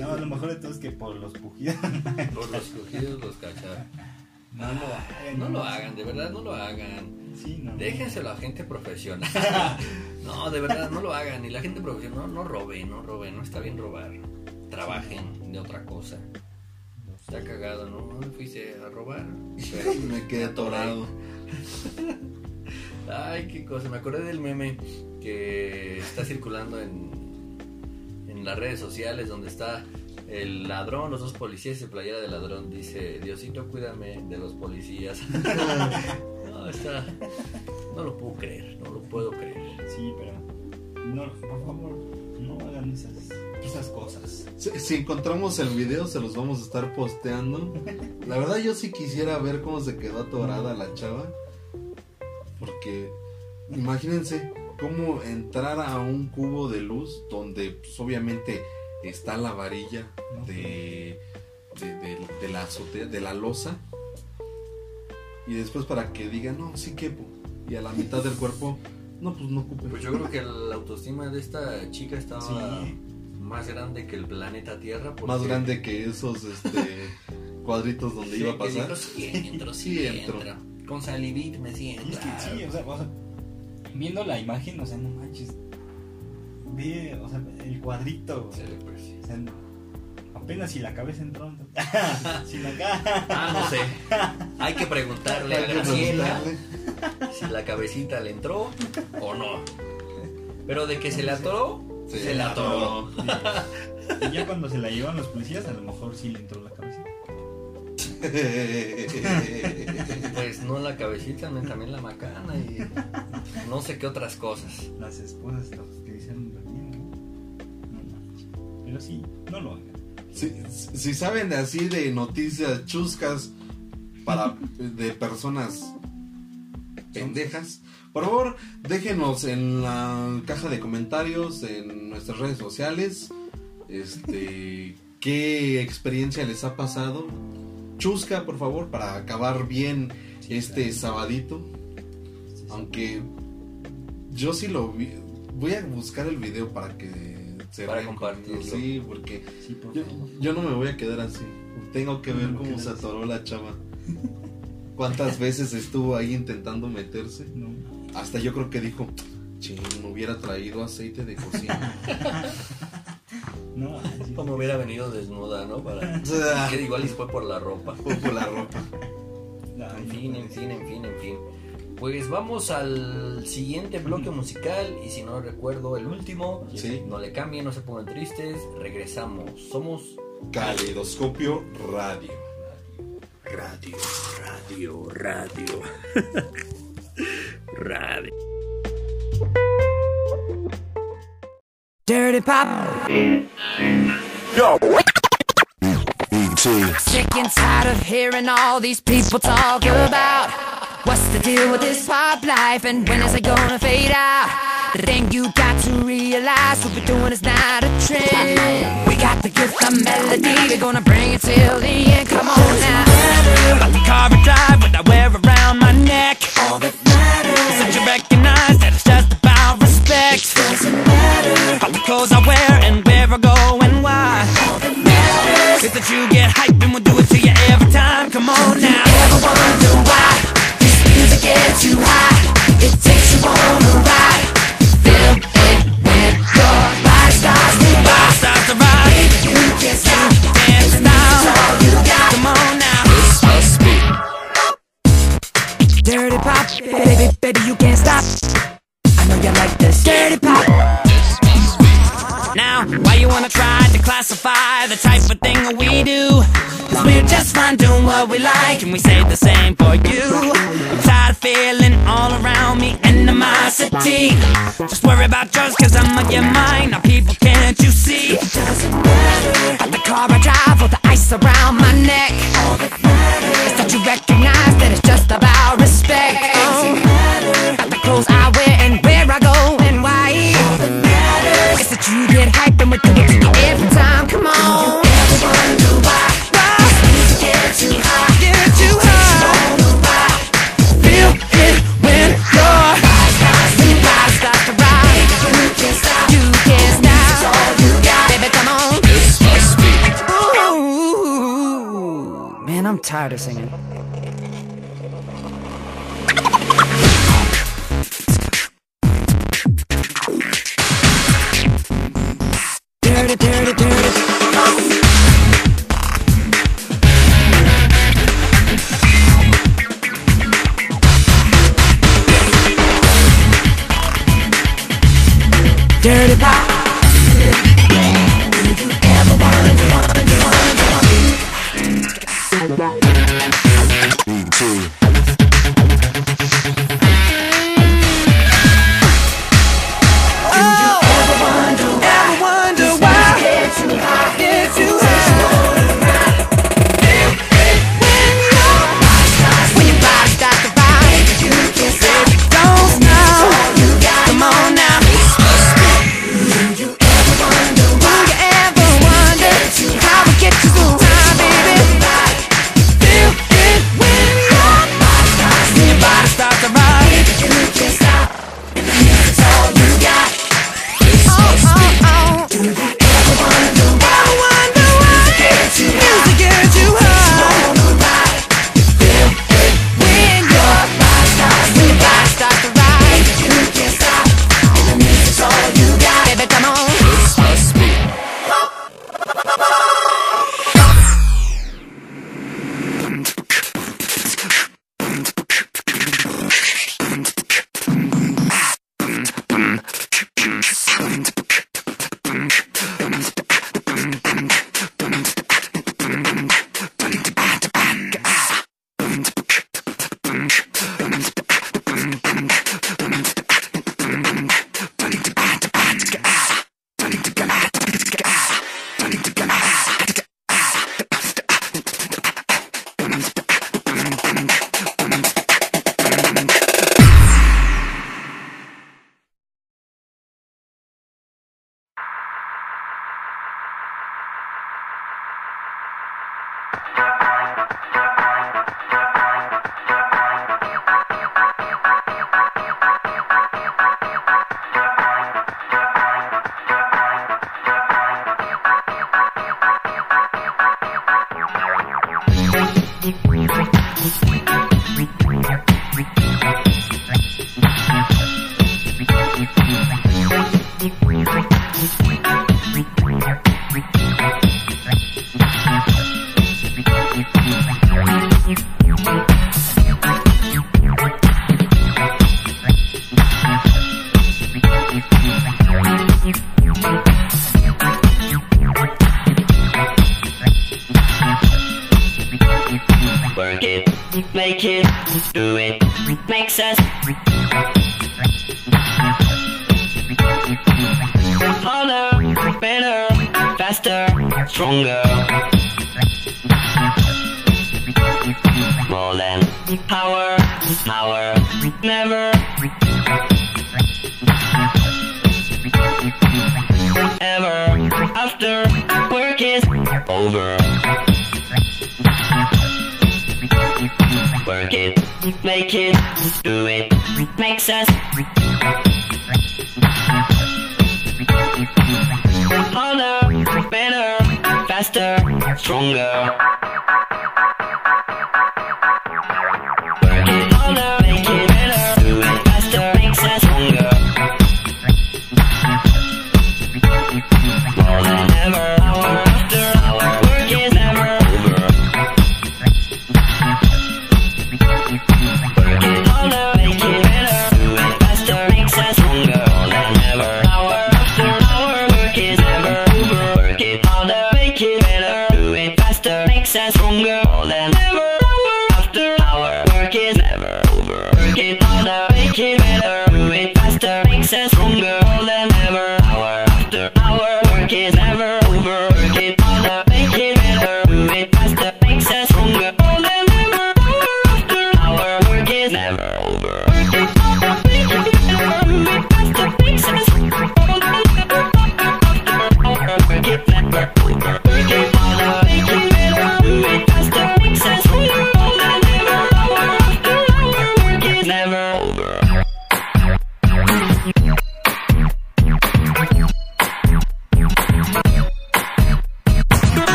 Speaker 4: No, lo mejor de todo es que por los pujidos.
Speaker 3: Por los cogidos, los cacharon.
Speaker 4: No lo hagan.
Speaker 3: No lo hagan, de verdad, no lo hagan.
Speaker 4: Sí, no.
Speaker 3: Déjenselo a gente profesional. No, de verdad, no lo hagan. Y la gente profesional, no, no roben, no roben. No está bien robar. Trabajen de otra cosa. Está cagado, ¿no? ¿Dónde fuiste a robar?
Speaker 5: Me quedé atorado.
Speaker 3: Ay, qué cosa. Me acordé del meme que está circulando en, en las redes sociales donde está el ladrón, los dos policías y playera de ladrón. Dice, Diosito, cuídame de los policías. no, está... No lo puedo creer, no lo puedo creer.
Speaker 4: Sí, pero. No, por favor, no hagan esas, esas cosas.
Speaker 5: Si, si encontramos el video, se los vamos a estar posteando. La verdad, yo sí quisiera ver cómo se quedó atorada la chava. Porque, imagínense cómo entrar a un cubo de luz donde, pues, obviamente, está la varilla de, de, de- de la azotea, de la losa. Y después para que digan, no, sí quepo. Y a la mitad del cuerpo, no, pues no ocupe.
Speaker 3: Pues yo creo que la autoestima de esta chica estaba
Speaker 4: Sí.
Speaker 3: más grande que el planeta Tierra. porque-
Speaker 5: Más grande que esos este, cuadritos donde
Speaker 3: Sí,
Speaker 5: iba a
Speaker 3: que
Speaker 5: pasar.
Speaker 3: dijo, sí entro, sí,
Speaker 5: Sí
Speaker 3: entro.
Speaker 5: entro.
Speaker 3: Con salivit me siento.
Speaker 4: es que sí, o sea, o sea, viendo la imagen, o sea, no manches. Ve, o sea, el cuadrito.
Speaker 3: Sí, pues, sí.
Speaker 4: O sea, apenas si la cabeza entró. si la cara.
Speaker 3: Ah, no sé. Hay que preguntarle a Graciela si la cabecita le entró o no. Pero de que se le atoró,
Speaker 5: Sí,
Speaker 3: se le atoró.
Speaker 4: Y ya cuando se la llevan los policías, a lo mejor sí le entró la cabeza.
Speaker 3: Pues no la cabecita, sino también la macana y no sé qué otras cosas.
Speaker 4: Las esposas que dicen también, ¿no? Pero sí, no lo hagan.
Speaker 5: si, si saben de así de noticias chuscas para de personas pendejas, por favor déjenos en la caja de comentarios en nuestras redes sociales este qué experiencia les ha pasado. Chusca, por favor, para acabar bien
Speaker 4: Sí,
Speaker 5: este
Speaker 4: claro.
Speaker 5: sabadito.
Speaker 4: Sí.
Speaker 5: Aunque yo sí lo vi. Voy a buscar el video para que se
Speaker 3: Para compartirlo.
Speaker 5: Sí, porque
Speaker 4: Sí, por
Speaker 5: yo,
Speaker 4: favor.
Speaker 5: yo no me voy a quedar así. Tengo que ver
Speaker 4: No,
Speaker 5: cómo se
Speaker 4: así.
Speaker 5: atoró la chava. ¿Cuántas veces estuvo ahí intentando meterse?
Speaker 4: No.
Speaker 5: Hasta yo creo que dijo, ching, me hubiera traído aceite de cocina.
Speaker 4: No.
Speaker 3: Como hubiera venido desnuda, ¿no? Para que igual y fue por la ropa.
Speaker 5: Fue por la ropa.
Speaker 4: No,
Speaker 3: En
Speaker 4: no
Speaker 3: fin, en fin, en fin, en fin. Pues vamos al siguiente bloque musical y si no recuerdo el último,
Speaker 5: Sí.
Speaker 3: no le cambien, no se pongan tristes, regresamos. Somos
Speaker 5: Caleidoscopio Radio.
Speaker 3: Radio, radio, radio. radio.
Speaker 10: Dirty Pop. Yo. Sick and tired of hearing all these people talk about What's the deal with this pop life and when is it gonna fade out? The thing you got to realize what we're doing is not a trend. We got the gift of melody, we're gonna bring it till the end. Come on now.
Speaker 8: About the car I drive, what I wear around my neck. All that matters. Since you recognize that it's just respect. Doesn't matter. The clothes I wear and where I go and why. All that matters. Is that you get hype and we'll do it to you every time. Come on now.
Speaker 10: Ever wonder why this music gets you high?
Speaker 8: Classify the type of thing that we do? Cause we're just fine doing what we like, and we say the same for you. I'm tired of feeling all around me animosity. Just worry about yours, cause I'm on your mind. Now, people, can't you see?
Speaker 10: Doesn't matter. The car I drive or the ice around my neck. All that matters is that you recognize that it's just about respect. Oh. Got the clothes I wear and where I go and why. All that matters is that you get hype and we do Tired of singing. Dirty, dirty, dirty. Dirty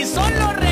Speaker 11: y son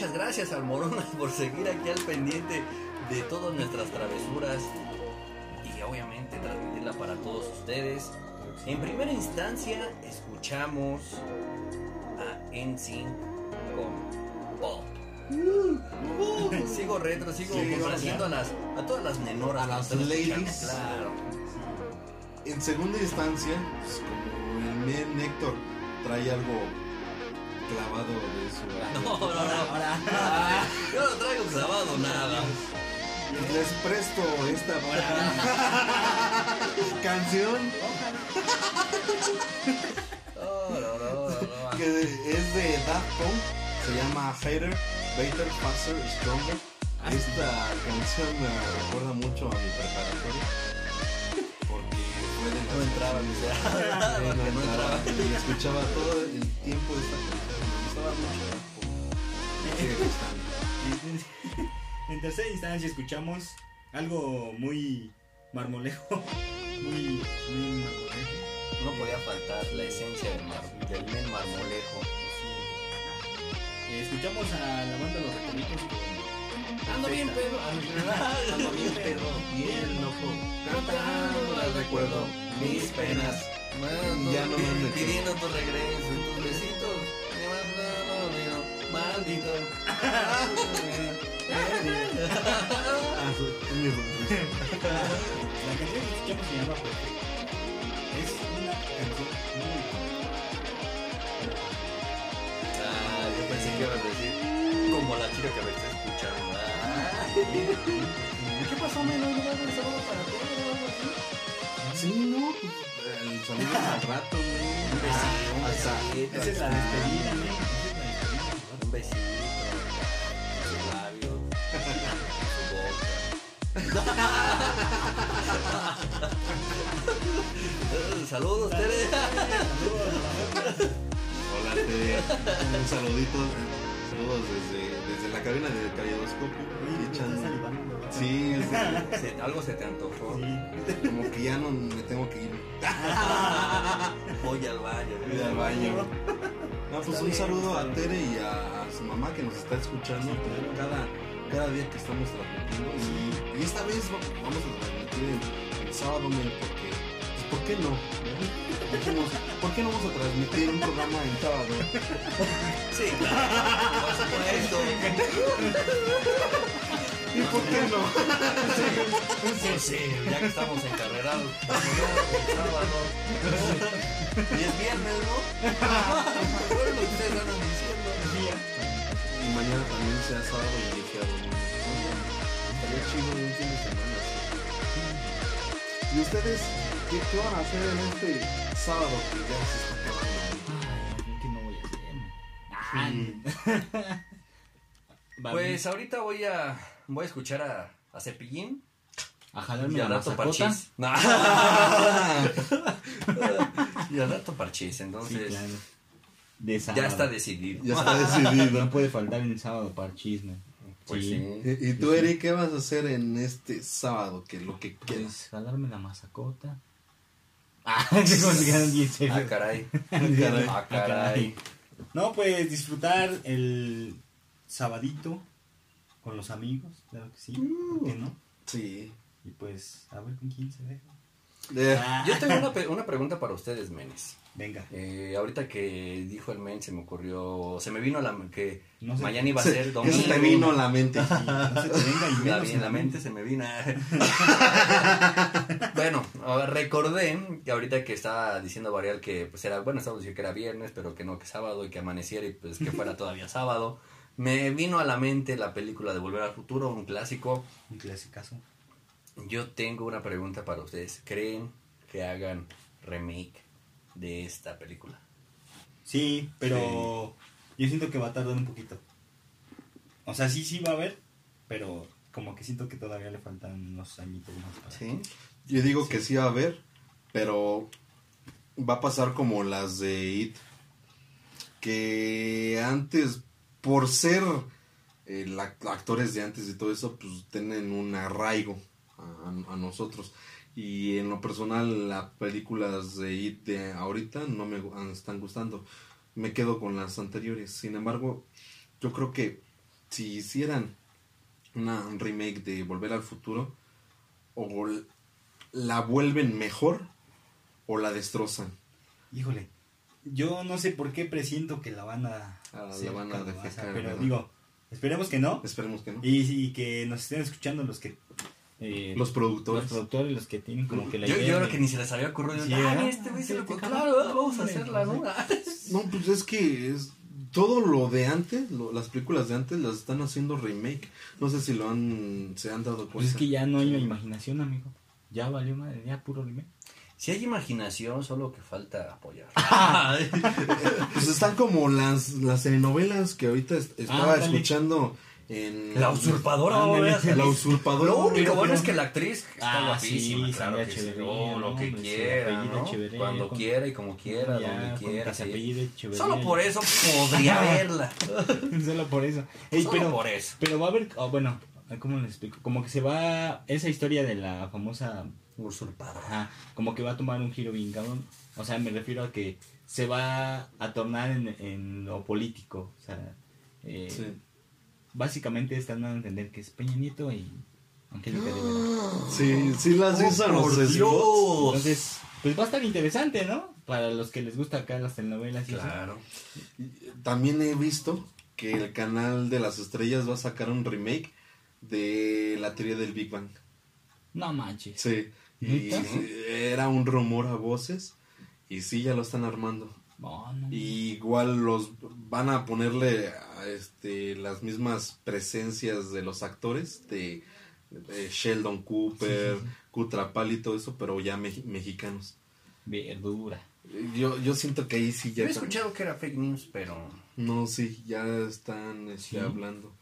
Speaker 3: Muchas gracias al Moronas por seguir aquí al pendiente de todas nuestras travesuras. Y obviamente transmitirla para todos ustedes. En primera instancia escuchamos a NSYNC con Pop. sigo retro, sigo
Speaker 5: Sí,
Speaker 3: complaciendo a, las, a todas las menoras.
Speaker 5: A las ladies.
Speaker 3: Claro.
Speaker 5: En segunda instancia, pues, como el men Néctor trae algo clavado de su.
Speaker 3: No, no, no. Ah, Yo no traigo clavado nada.
Speaker 5: Les presto esta canción que es de Daft Punk, se llama Hater, Better, Faster, Stronger. Esta canción me recuerda mucho a mi preparatoria
Speaker 3: No entraba,
Speaker 5: no entraba. y escuchaba todo el tiempo esta canción. Gustaba mucho.
Speaker 4: En tercera instancia escuchamos algo muy marmolejo. Muy, muy marmolejo.
Speaker 3: No podía faltar la esencia del, mar, del men marmolejo.
Speaker 4: Eh, escuchamos a la banda Los Recoditos con.
Speaker 3: Ando bien pedo. Ando bien pedo.
Speaker 5: Bien loco. Cantando las recuerdo mis penas.
Speaker 3: Bueno,
Speaker 5: Ya no
Speaker 3: pidiendo tu regreso, maldito.
Speaker 5: Ah.
Speaker 4: La canción que escuchamos se llama. Es una canción muy.
Speaker 3: Ah, yo pensé que ibas a decir como la chica que me está escuchando. Ah. ¿Qué pasó, Melo? ¿No vas a un saludo para ti o algo así?
Speaker 5: Sí, no, pues, el saludo al rato, güey. Hasta-
Speaker 3: besito.
Speaker 4: Esa es la despedida, ¿no?
Speaker 3: Saludos, Tere.
Speaker 5: Hola, Tere. Un saludito. Saludos desde, desde la cabina de Caleidoscopio.
Speaker 4: Oye,
Speaker 5: Ahí
Speaker 4: ¿te
Speaker 5: echando-
Speaker 4: estás salivando, ¿verdad?
Speaker 5: Sí,
Speaker 3: Se- algo se te antojó.
Speaker 4: Sí.
Speaker 5: como que ya no me tengo que ir.
Speaker 3: Voy al baño.
Speaker 5: Voy al baño. No, pues un saludo a. Tere y a, su mamá que nos está escuchando cada, cada día que estamos transmitiendo. Y, y esta vez va- vamos a transmitir el, el sábado, porque, ¿por qué no? Dijimos, ¿por qué no vamos a transmitir un programa en sábado?
Speaker 3: Sí, claro. Por supuesto.
Speaker 5: ¿Y por qué no?
Speaker 3: Sí, ya que estamos encarrerados. el sábado. Y es viernes, ¿no? Bueno, lo que ustedes andan diciendo.
Speaker 5: Y mañana también sea sábado y dije a dormir. Estaría chido un fin de semana. ¿Y ustedes qué, qué van a hacer en este sábado que ya se está acabando?
Speaker 4: ¿Qué no voy a hacer?
Speaker 3: Pues ahorita voy a voy a escuchar a, a Cepillín
Speaker 4: a jalarme
Speaker 3: y
Speaker 4: la
Speaker 3: al rato. Parchís. No. y al rato Parchís,
Speaker 4: Sí,
Speaker 3: entonces
Speaker 4: claro. De sábado.
Speaker 3: ya está decidido.
Speaker 5: Ya está decidido.
Speaker 4: No puede faltar en el sábado parchisme.
Speaker 3: Pues sí.
Speaker 5: ¿Y y tú, Eric, qué vas a hacer en este sábado? Que lo que quieras.
Speaker 4: Pues jalarme la masacota. Ah, se serios.
Speaker 3: Ah, caray.
Speaker 5: caray.
Speaker 3: Ah, caray.
Speaker 4: No, pues disfrutar el sabadito con los amigos, claro que sí. ¿Por qué no?
Speaker 5: Sí.
Speaker 4: Y pues a ver con quién se deja.
Speaker 5: Eh,
Speaker 4: Ah,
Speaker 3: Yo tengo una, pe- una pregunta para ustedes, menes.
Speaker 4: Venga.
Speaker 3: Eh, ahorita que dijo el men, se me ocurrió, se me vino a la que
Speaker 4: No sé.
Speaker 3: mañana iba a
Speaker 5: se-
Speaker 3: ser
Speaker 5: ¿Qué
Speaker 3: domingo.
Speaker 5: se te vino a la mente?
Speaker 4: No se te venga y
Speaker 3: La,
Speaker 4: menos
Speaker 3: en la mente se me vino. bueno, recordé que ahorita que estaba diciendo Varial que pues era, bueno, estaba diciendo que era viernes, pero que no, que sábado y que amaneciera y pues que fuera todavía sábado. Me vino a la mente la película de Volver al Futuro, un clásico.
Speaker 4: Un clasicazo.
Speaker 3: Yo tengo una pregunta para ustedes. ¿Creen que hagan remake de esta película?
Speaker 4: Sí, pero yo siento que va a tardar un poquito. O sea, sí, sí va a haber, pero como que siento que todavía le faltan unos añitos más. para-
Speaker 3: ¿Sí?
Speaker 5: Yo digo que sí va a haber, pero va a pasar como las de It. Que antes, por ser eh, la- actores de antes y todo eso, pues tienen un arraigo a, a nosotros. Y en lo personal, las películas de It de ahorita no me gu- están gustando. Me quedo con las anteriores. Sin embargo, yo creo que si hicieran una un remake de Volver al Futuro, o la vuelven mejor o la destrozan.
Speaker 4: Híjole, yo no sé por qué presiento que la van a,
Speaker 5: Ah, la van a
Speaker 4: calabaza,
Speaker 5: defecar,
Speaker 4: pero
Speaker 5: ¿verdad?
Speaker 4: digo, esperemos que no.
Speaker 5: Esperemos que no.
Speaker 4: Y, y que nos estén escuchando los que... eh,
Speaker 5: Los productores.
Speaker 4: Los productores, los que tienen como que la
Speaker 3: Yo,
Speaker 4: idea
Speaker 3: yo creo
Speaker 4: de-
Speaker 3: que ni se les había ocurrido.
Speaker 4: Sí,
Speaker 3: Ay,
Speaker 4: ¿verdad?
Speaker 3: este güey se lo claro, vamos a hacerla, ¿no?
Speaker 5: No, pues es que es todo lo de antes, lo- las películas de antes las están haciendo remake. No sé si lo han se han dado cuenta.
Speaker 4: Pues es que ya no hay imaginación, amigo. Ya valió madre, ya puro remake.
Speaker 3: Si hay imaginación, solo que falta apoyar.
Speaker 5: Pues están como las las telenovelas que ahorita est- estaba
Speaker 4: Ándale.
Speaker 5: escuchando en
Speaker 3: La usurpadora. ¿verdad?
Speaker 5: La usurpadora.
Speaker 3: Lo único bueno es que la actriz está
Speaker 4: Ah,
Speaker 3: guapísima,
Speaker 4: sí,
Speaker 3: claro que sí. Oh, lo que quiera,
Speaker 4: apellida
Speaker 3: ¿no?
Speaker 4: Echeverría,
Speaker 3: Cuando
Speaker 4: con-
Speaker 3: quiera y como quiera,
Speaker 4: Ya,
Speaker 3: donde quiera. sí. Solo por eso podría verla.
Speaker 4: Solo por eso. Ey,
Speaker 3: Solo
Speaker 4: pero,
Speaker 3: por eso.
Speaker 4: pero va a haber, oh, bueno, ¿cómo les explico? Como que se va, esa historia de la famosa,
Speaker 3: Usurpadora.
Speaker 4: ajá, como que va a tomar un giro bien cabrón. O sea, me refiero a que se va a tornar en, en lo político. O sea, eh,
Speaker 5: Sí.
Speaker 4: Básicamente están dando a entender que es Peña Nieto y Angélica de Vera.
Speaker 5: Sí, sí las hizo
Speaker 3: por
Speaker 5: los.
Speaker 3: Dios!
Speaker 4: Entonces, pues va a estar interesante, ¿no? Para los que les gusta acá las telenovelas y eso.
Speaker 3: Claro.
Speaker 5: También he visto que el canal de las estrellas va a sacar un remake de la teoría del Big Bang.
Speaker 4: No manches.
Speaker 5: Sí. Y era un rumor a voces. Y sí, ya lo están armando.
Speaker 4: No.
Speaker 5: Y igual los van a ponerle este, las mismas presencias de los actores de, de Sheldon Cooper, Cutrapal y todo eso, pero ya me- mexicanos.
Speaker 4: Verdura.
Speaker 5: Yo, yo siento que ahí sí
Speaker 3: Yo
Speaker 5: ya...
Speaker 3: he escuchado que era fake news, pero
Speaker 5: No, sí, ya están este,
Speaker 4: Sí.
Speaker 5: hablando.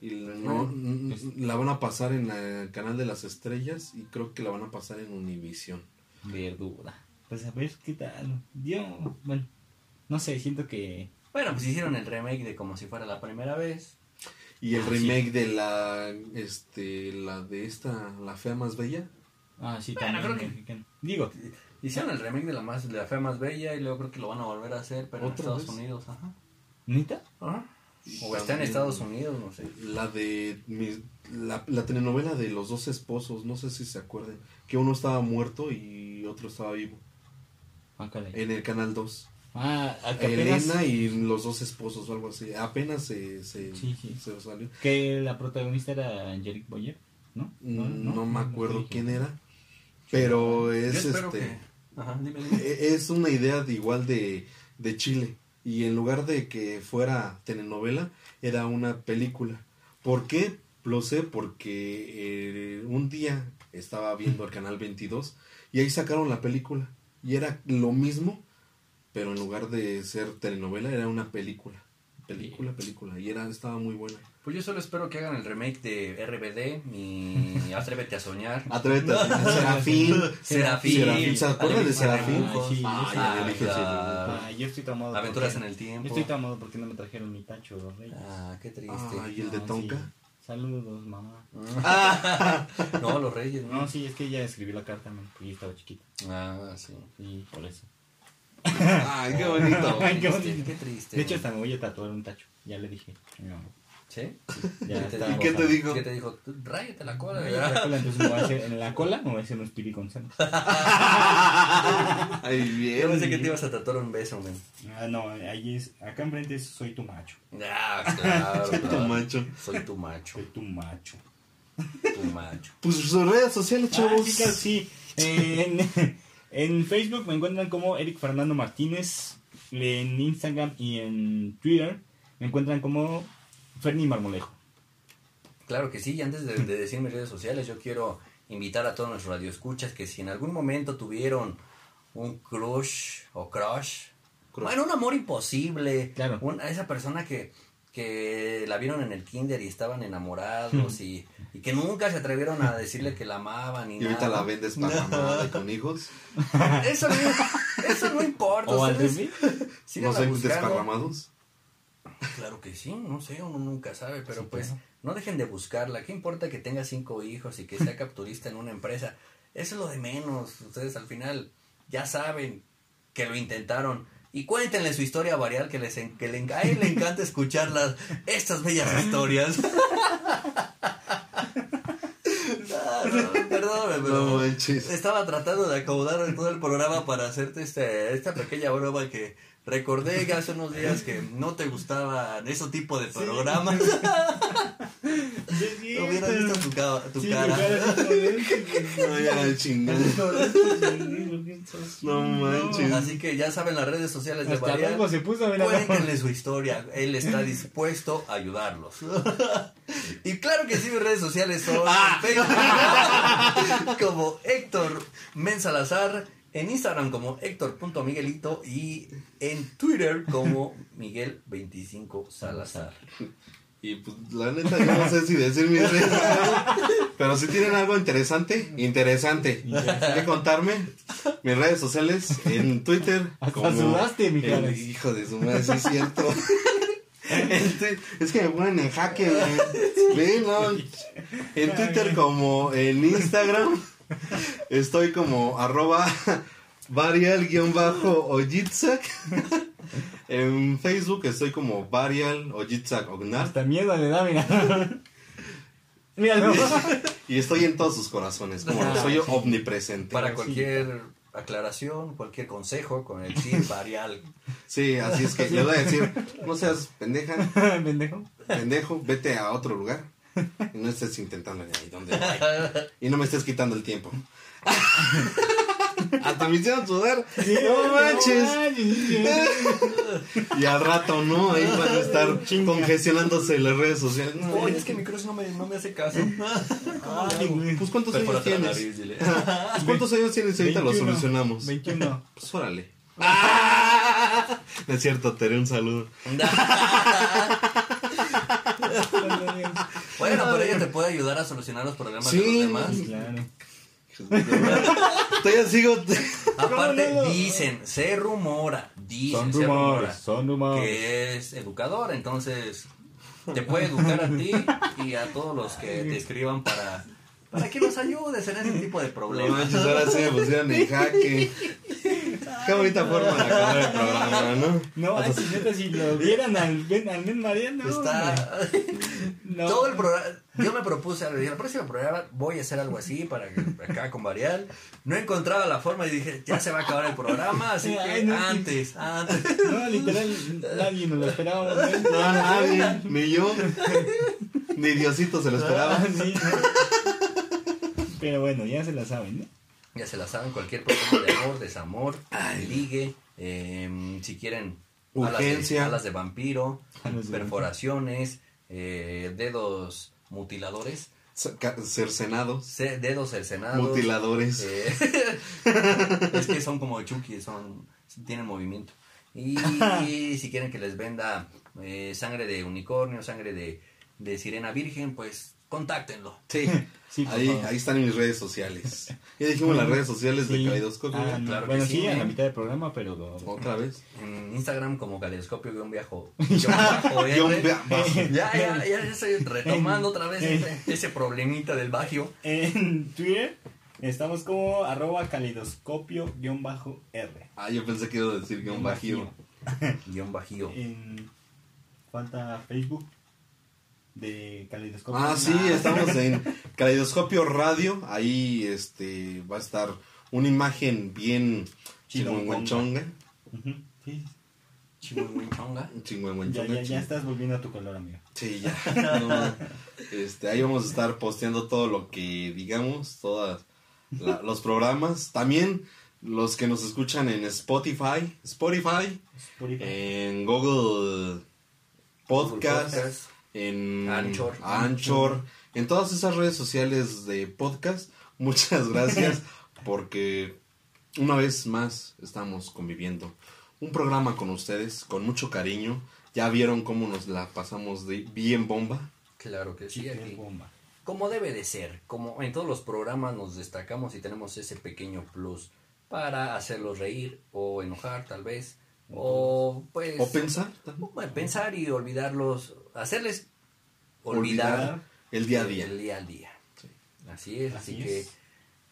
Speaker 5: Y la- no,
Speaker 4: pues-
Speaker 5: la van a pasar en el canal de las estrellas y creo que la van a pasar en Univision.
Speaker 4: Verdura. Pues a ver qué tal. Yo, bueno, no sé, siento que.
Speaker 3: Bueno, pues hicieron el remake de como si fuera la primera vez.
Speaker 5: Y el
Speaker 4: Ah,
Speaker 5: remake de la, este, la de esta, la fea más bella.
Speaker 4: Ah, sí,
Speaker 3: Bueno,
Speaker 4: también.
Speaker 3: creo que-
Speaker 4: mexicano. Digo,
Speaker 3: Hicieron el remake de la más de la fea más bella y luego creo que lo van a volver a hacer, pero en
Speaker 5: ¿Otra
Speaker 3: Estados
Speaker 5: vez?
Speaker 3: Unidos, ajá.
Speaker 4: ¿neta?
Speaker 3: Ajá.
Speaker 5: Y
Speaker 3: O está en Estados Unidos, no sé.
Speaker 5: La de mi- la, la telenovela de los dos esposos, no sé si se acuerdan, que uno estaba muerto y otro estaba vivo.
Speaker 4: Ah.
Speaker 5: En el canal 2.
Speaker 4: Ah, apenas-
Speaker 5: Elena y los dos esposos o algo así. Apenas se, se,
Speaker 4: Sí, sí.
Speaker 5: se salió.
Speaker 4: Que la protagonista era Angelique Boyer, ¿no?
Speaker 5: No, me acuerdo
Speaker 4: dije.
Speaker 5: quién era. Pero es este
Speaker 3: que... Ajá, dime, dime.
Speaker 5: e- es una idea de igual de, de Chile. Y en lugar de que fuera telenovela, era una película. ¿Por qué? Lo sé porque eh, un día estaba viendo el canal 22 y ahí sacaron la película. Y era lo mismo, pero en lugar de ser telenovela, era una película. Película, película. Y era, estaba muy buena.
Speaker 3: Pues yo solo espero que hagan el remake de RBD y Atrévete a soñar.
Speaker 5: Atrévete a soñar. Serafín.
Speaker 3: Serafín.
Speaker 5: Serafín. ¿Se acuerdan de Serafín?
Speaker 4: Ay, sí, yo estoy tomado.
Speaker 3: Aventuras
Speaker 4: porque-
Speaker 3: en el tiempo.
Speaker 4: Yo estoy tomado porque no me trajeron mi tacho, los reyes.
Speaker 3: Ah, qué triste.
Speaker 5: Ah, ¿y el de Tonka?
Speaker 4: sí. Saludos, mamá.
Speaker 3: no, los reyes, ¿no?
Speaker 4: No, sí, es que ella escribió la carta, man, porque yo estaba chiquita.
Speaker 3: Ah, sí.
Speaker 4: Y por eso.
Speaker 5: Ay, qué bonito.
Speaker 4: Ay, qué
Speaker 3: Triste,
Speaker 4: bonito.
Speaker 3: Qué triste.
Speaker 4: De hecho, hasta me voy a tatuar un tacho. Ya le dije. mamá.
Speaker 3: ¿Sí?
Speaker 4: Ya
Speaker 3: ¿Qué
Speaker 4: está.
Speaker 3: te
Speaker 5: ¿Qué te dijo?
Speaker 3: ¿Qué te dijo? Tú, Ráyate la cola.
Speaker 4: Ay, la cola, entonces me voy a hacer, en la cola me voy a hacer un Spirit González.
Speaker 5: Ay, bien.
Speaker 3: Yo pensé que te ibas a tatuar un beso, men.
Speaker 4: Ah, no, ahí es, acá enfrente es soy tu macho.
Speaker 3: Ah, claro.
Speaker 5: Soy tu macho.
Speaker 3: Soy tu macho.
Speaker 4: Soy tu macho.
Speaker 3: Tu macho.
Speaker 5: Pues sus redes sociales,
Speaker 4: Ah,
Speaker 5: chavos.
Speaker 4: sí, claro, sí. En, en Facebook me encuentran como Eric Fernando Martínez. En Instagram y en Twitter me encuentran como Ferni Marmolejo.
Speaker 3: Claro que sí, y antes de, de decir mis redes sociales, yo quiero invitar a todos nuestros radioescuchas que si en algún momento tuvieron un crush o crush,
Speaker 5: Crush.
Speaker 3: bueno, un amor imposible,
Speaker 4: Claro.
Speaker 3: un- a esa persona que, que la vieron en el kinder y estaban enamorados y, y que nunca se atrevieron a decirle que la amaban y,
Speaker 5: Y ahorita
Speaker 3: nada.
Speaker 5: la vendes para y con hijos.
Speaker 3: Eso no, eso no importa.
Speaker 4: ¿O al revés?
Speaker 5: No desparramados.
Speaker 3: Claro que sí, no sé, uno nunca sabe, pero pues no dejen de buscarla. ¿Qué importa que tenga cinco hijos y que sea capturista en una empresa? Eso es lo de menos. Ustedes al final ya saben que lo intentaron. Y cuéntenle su historia varial que les que le, a él le encanta escuchar las, estas bellas historias. No, perdóname, pero
Speaker 5: No
Speaker 3: estaba tratando de acomodar todo el programa para hacerte este, esta pequeña broma que recordé que hace unos días que no te gustaban ese tipo de programas. Hubiera visto tu, ca- tu
Speaker 4: Sí,
Speaker 3: cara.
Speaker 5: No, ya, chingada. No manches.
Speaker 3: Así que ya saben las redes sociales de
Speaker 4: mira.
Speaker 3: Cuéntenle su historia. Él está dispuesto a ayudarlos. y claro que sí, mis redes sociales son
Speaker 4: Ah.
Speaker 3: como Héctor Men Salazar, en Instagram como Héctor.miguelito y en Twitter como Miguel25 Salazar.
Speaker 5: Y pues la neta yo no sé si decir mis redes. Pero si tienen algo interesante, interesante que contarme, mis redes sociales en Twitter.
Speaker 4: Hasta sudaste, mi
Speaker 5: el-. Hijo de su madre, sí es cierto. Es que me ponen en jaque, güey. Ve, no. En Twitter como en Instagram estoy como arroba varial-ojitsak. En Facebook estoy como varial ojitsak ognar.
Speaker 4: Hasta miedo le da, mira. Míralo.
Speaker 5: Y estoy en todos sus corazones, como soy omnipresente.
Speaker 3: Para cualquier aclaración, cualquier consejo con el chip varial.
Speaker 5: Sí, así es que le voy a decir, no seas pendeja,
Speaker 4: Pendejo.
Speaker 5: pendejo, vete a otro lugar y no estés intentando ahí donde hay. Y no me estés quitando el tiempo. Hasta me hicieron sudar. no manches. Y al rato, ¿no? Ahí van a estar congestionándose las redes sociales. No,
Speaker 3: Oye, es que mi cruz no me, no me hace caso.
Speaker 4: Ay, güey.
Speaker 5: Pues ¿cuántos años tienes?
Speaker 3: nariz.
Speaker 5: Pues, ¿Cuántos años tienes? Ahorita lo
Speaker 4: 21.
Speaker 5: solucionamos.
Speaker 4: 21.
Speaker 5: Pues órale. No es cierto, te haré un saludo.
Speaker 3: Te puede ayudar a solucionar los problemas
Speaker 5: Sí.
Speaker 3: de los demás.
Speaker 4: Claro.
Speaker 5: Todavía sigo.
Speaker 3: Aparte,
Speaker 4: No, no, no.
Speaker 3: dicen, se rumora, dicen,
Speaker 4: Son
Speaker 3: se rumora
Speaker 4: son rumores.
Speaker 3: que es educador, entonces te puede educar a ti y a todos los que te escriban para, para que los ayudes en ese tipo de
Speaker 5: No
Speaker 3: problemas.
Speaker 5: manches, ahora sí me pusieron en jaque. Qué bonita forma de acabar el programa, ¿no?
Speaker 4: No, ay, si neta, si lo vieran al Ben, al Ben Mariano.
Speaker 3: Está
Speaker 4: No.
Speaker 3: todo el programa. Yo me propuse, dije, el próximo programa voy a hacer algo así para que acá con Varial. No encontraba la forma y dije, ya se va a acabar el programa, así que
Speaker 4: Ay, no,
Speaker 3: antes, antes.
Speaker 4: No, literal, nadie nos lo esperábamos. ¿eh?
Speaker 5: No, nadie, ni yo, ni Diosito se lo esperaba.
Speaker 4: Ah, sí, ¿no? Pero bueno, ya se la saben, ¿no?
Speaker 3: Ya se la saben, cualquier problema de amor, desamor, ligue, eh, si quieren alas de-
Speaker 5: Urgencia.
Speaker 3: alas de, vampiro,
Speaker 4: Alas de
Speaker 3: perforaciones, eh, dedos mutiladores,
Speaker 5: Cercenados,
Speaker 3: ce- dedos cercenados.
Speaker 5: mutiladores.
Speaker 3: eh, es que son como Chucky, son, tienen movimiento. Y si quieren que les venda eh, sangre de unicornio, sangre de, de sirena virgen, pues contáctenlo.
Speaker 5: Sí,
Speaker 4: Sí,
Speaker 5: ahí,
Speaker 4: favor.
Speaker 5: ahí están mis redes sociales. Ya dijimos las redes sociales de
Speaker 4: Sí.
Speaker 5: Caleidoscopio.
Speaker 4: Ah, no.
Speaker 3: Claro que
Speaker 4: bueno,
Speaker 3: sí,
Speaker 4: sí, a la mitad del programa, pero. lo-
Speaker 5: Otra vez.
Speaker 3: En Instagram como caleidoscopio-bajo. Ya, ya, ya estoy retomando otra vez
Speaker 4: En-
Speaker 3: ese, ese problemita del bagio.
Speaker 4: En Twitter estamos como arroba calidoscopio-r.
Speaker 5: Ah, yo pensé que iba a decir guion bajío.
Speaker 3: Guión bajío.
Speaker 4: En falta Facebook. De Caleidoscopio.
Speaker 5: Ah, sí, estamos en Caleidoscopio Radio. Ahí este va a estar una imagen bien chingüengüenchonga.
Speaker 4: Ujú, Sí,
Speaker 3: Chihuahuenchonga.
Speaker 4: ya,
Speaker 5: Chingüengüenchonga,
Speaker 4: ya, ya
Speaker 5: ching-
Speaker 4: estás volviendo a tu color, amigo.
Speaker 5: Sí, ya. no, este, ahí vamos a estar posteando todo lo que digamos, todos los programas. También los que nos escuchan en Spotify, Spotify,
Speaker 4: Spotify.
Speaker 5: en Google Podcast,
Speaker 3: Podcast.
Speaker 5: En
Speaker 3: Anchor.
Speaker 5: Anchor, en todas esas redes sociales de podcast. Muchas gracias porque una vez más estamos conviviendo. Un programa con ustedes, con mucho cariño. Ya vieron cómo nos la pasamos de bien bomba.
Speaker 3: Claro que sí, aquí.
Speaker 4: bomba.
Speaker 3: Como debe de ser, como en todos los programas nos destacamos y tenemos ese pequeño plus para hacerlos reír o enojar tal vez, o pues...
Speaker 5: O pensar también.
Speaker 3: Bueno, pensar y olvidarlos, hacerles olvidar,
Speaker 5: Olvidar el día a día.
Speaker 3: El día al día. Así es, así,
Speaker 4: Así
Speaker 3: que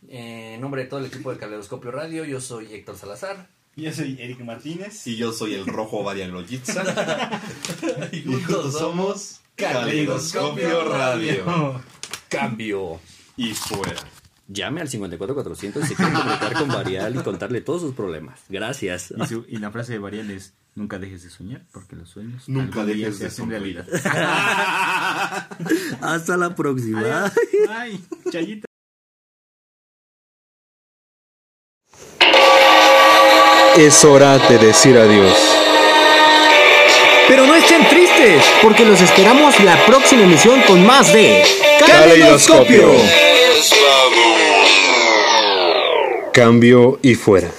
Speaker 3: eh, en nombre de todo el equipo de Caleidoscopio Radio, yo soy Héctor Salazar.
Speaker 4: Yo soy Eric Martínez.
Speaker 5: Y yo soy el rojo Varialogitza.
Speaker 3: y
Speaker 5: y juntos somos Caleidoscopio Radio.
Speaker 3: Cambio.
Speaker 5: Y fuera.
Speaker 3: Llame al 54400 si quiere comunicar con Varial y contarle todos sus problemas. Gracias.
Speaker 4: Y, su- y la frase de Varial es, nunca dejes de soñar, porque los sueños
Speaker 5: Nunca dejes de
Speaker 4: hacen realidad.
Speaker 3: Hasta la próxima.
Speaker 4: Ay, chayita.
Speaker 2: Es hora de decir adiós.
Speaker 12: Pero no estén tristes, porque los esperamos la próxima emisión con más de
Speaker 2: Caleidoscopio. Cambio y fuera.